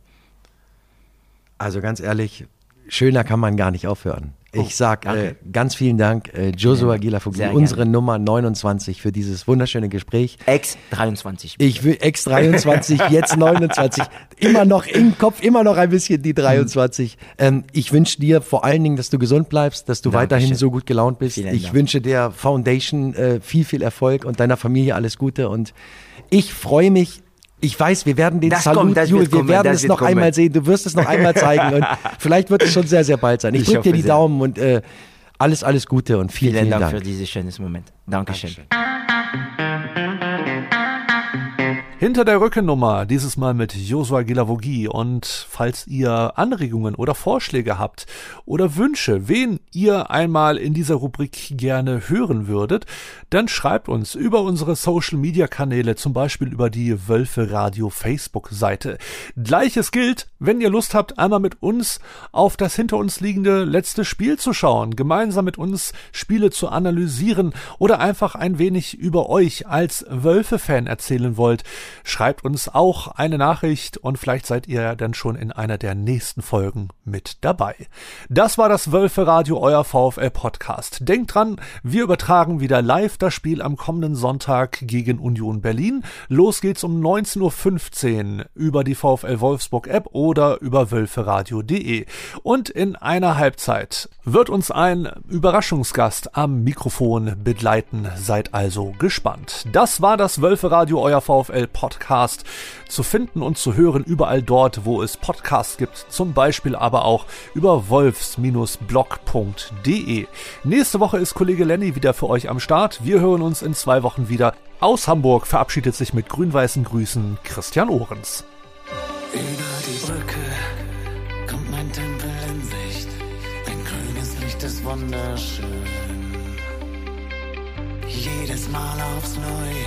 G: Also ganz ehrlich, schöner kann man gar nicht aufhören.
H: Oh,
G: Ich sag äh,
H: danke.
G: ganz vielen Dank, äh, Joshua
H: sehr
G: unsere
H: gerne.
G: Nummer 29 für dieses wunderschöne Gespräch.
H: Ex 23.
G: Ich will ex 23, jetzt 29, immer noch im Kopf, immer noch ein bisschen die 23. Ähm, ich wünsche dir vor allen Dingen, dass du gesund bleibst, dass du
H: Dankeschön.
G: weiterhin so gut gelaunt bist.
H: Vielen
G: ich
H: Dank.
G: wünsche der Foundation äh, viel, viel Erfolg und deiner Familie alles Gute. Und ich freue mich. Ich weiß, wir werden den
H: Das
G: Salut,
H: kommt,
G: Jule, wir
H: kommen,
G: werden es noch
H: kommen.
G: einmal sehen. Du wirst es noch einmal zeigen und vielleicht wird es schon sehr, sehr bald sein. Ich,
H: Ich
G: drücke dir die
H: sehr.
G: Daumen und äh, alles, alles Gute und vielen,
H: Vielen
G: vielen,
H: Dank,
G: Dank.
H: für dieses schönes Moment. Dankeschön.
A: Hinter der Rückennummer, dieses Mal mit Josua Gilavogi. Und falls ihr Anregungen oder Vorschläge habt oder Wünsche, wen ihr einmal in dieser Rubrik gerne hören würdet, dann schreibt uns über unsere Social Media Kanäle, zum Beispiel über die Wölfe Radio Facebook Seite. Gleiches gilt, wenn ihr Lust habt, einmal mit uns auf das hinter uns liegende letzte Spiel zu schauen, gemeinsam mit uns Spiele zu analysieren oder einfach ein wenig über euch als Wölfe-Fan erzählen wollt, schreibt uns auch eine Nachricht und vielleicht seid ihr dann schon in einer der nächsten Folgen mit dabei. Das war das Wölfe Radio, euer VfL Podcast. Denkt dran, wir übertragen wieder live das Spiel am kommenden Sonntag gegen Union Berlin. Los geht's um 19.15 Uhr über die VfL Wolfsburg App oder über wölferadio.de. Und in einer Halbzeit wird uns ein Überraschungsgast am Mikrofon begleiten. Seid also gespannt. Das war das Wölfe Radio, euer VfL Podcast. Zu finden und zu hören überall dort, wo es Podcasts gibt. Zum Beispiel aber auch über wolfs-blog.de. Nächste Woche ist Kollege Lenny wieder für euch am Start. Wir hören uns in zwei Wochen wieder. Aus Hamburg verabschiedet sich mit grün-weißen Grüßen Christian Ohrens.
I: Über die Brücke kommt mein Tempel in Sicht. Ein grünes Licht ist wunderschön. Jedes Mal aufs Neue,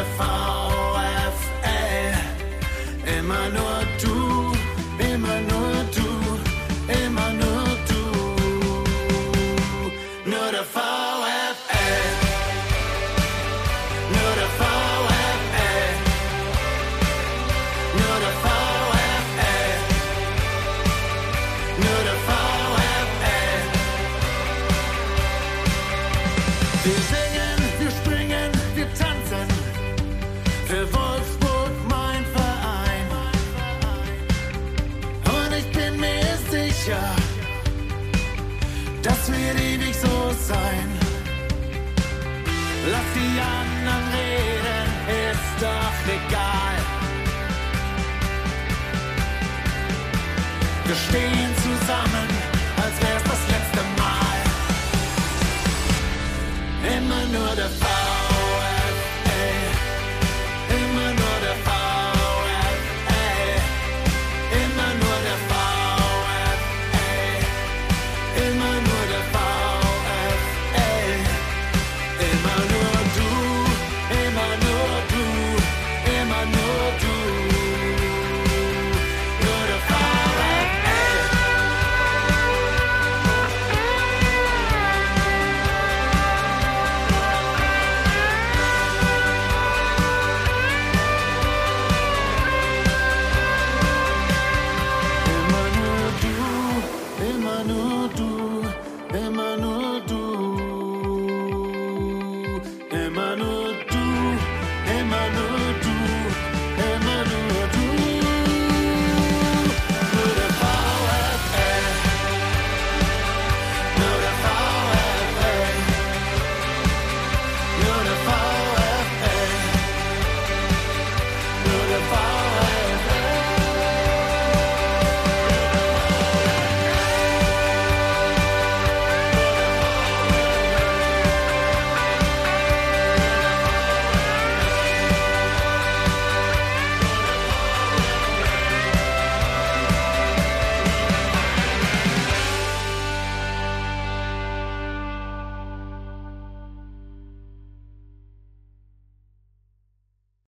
I: Immer nur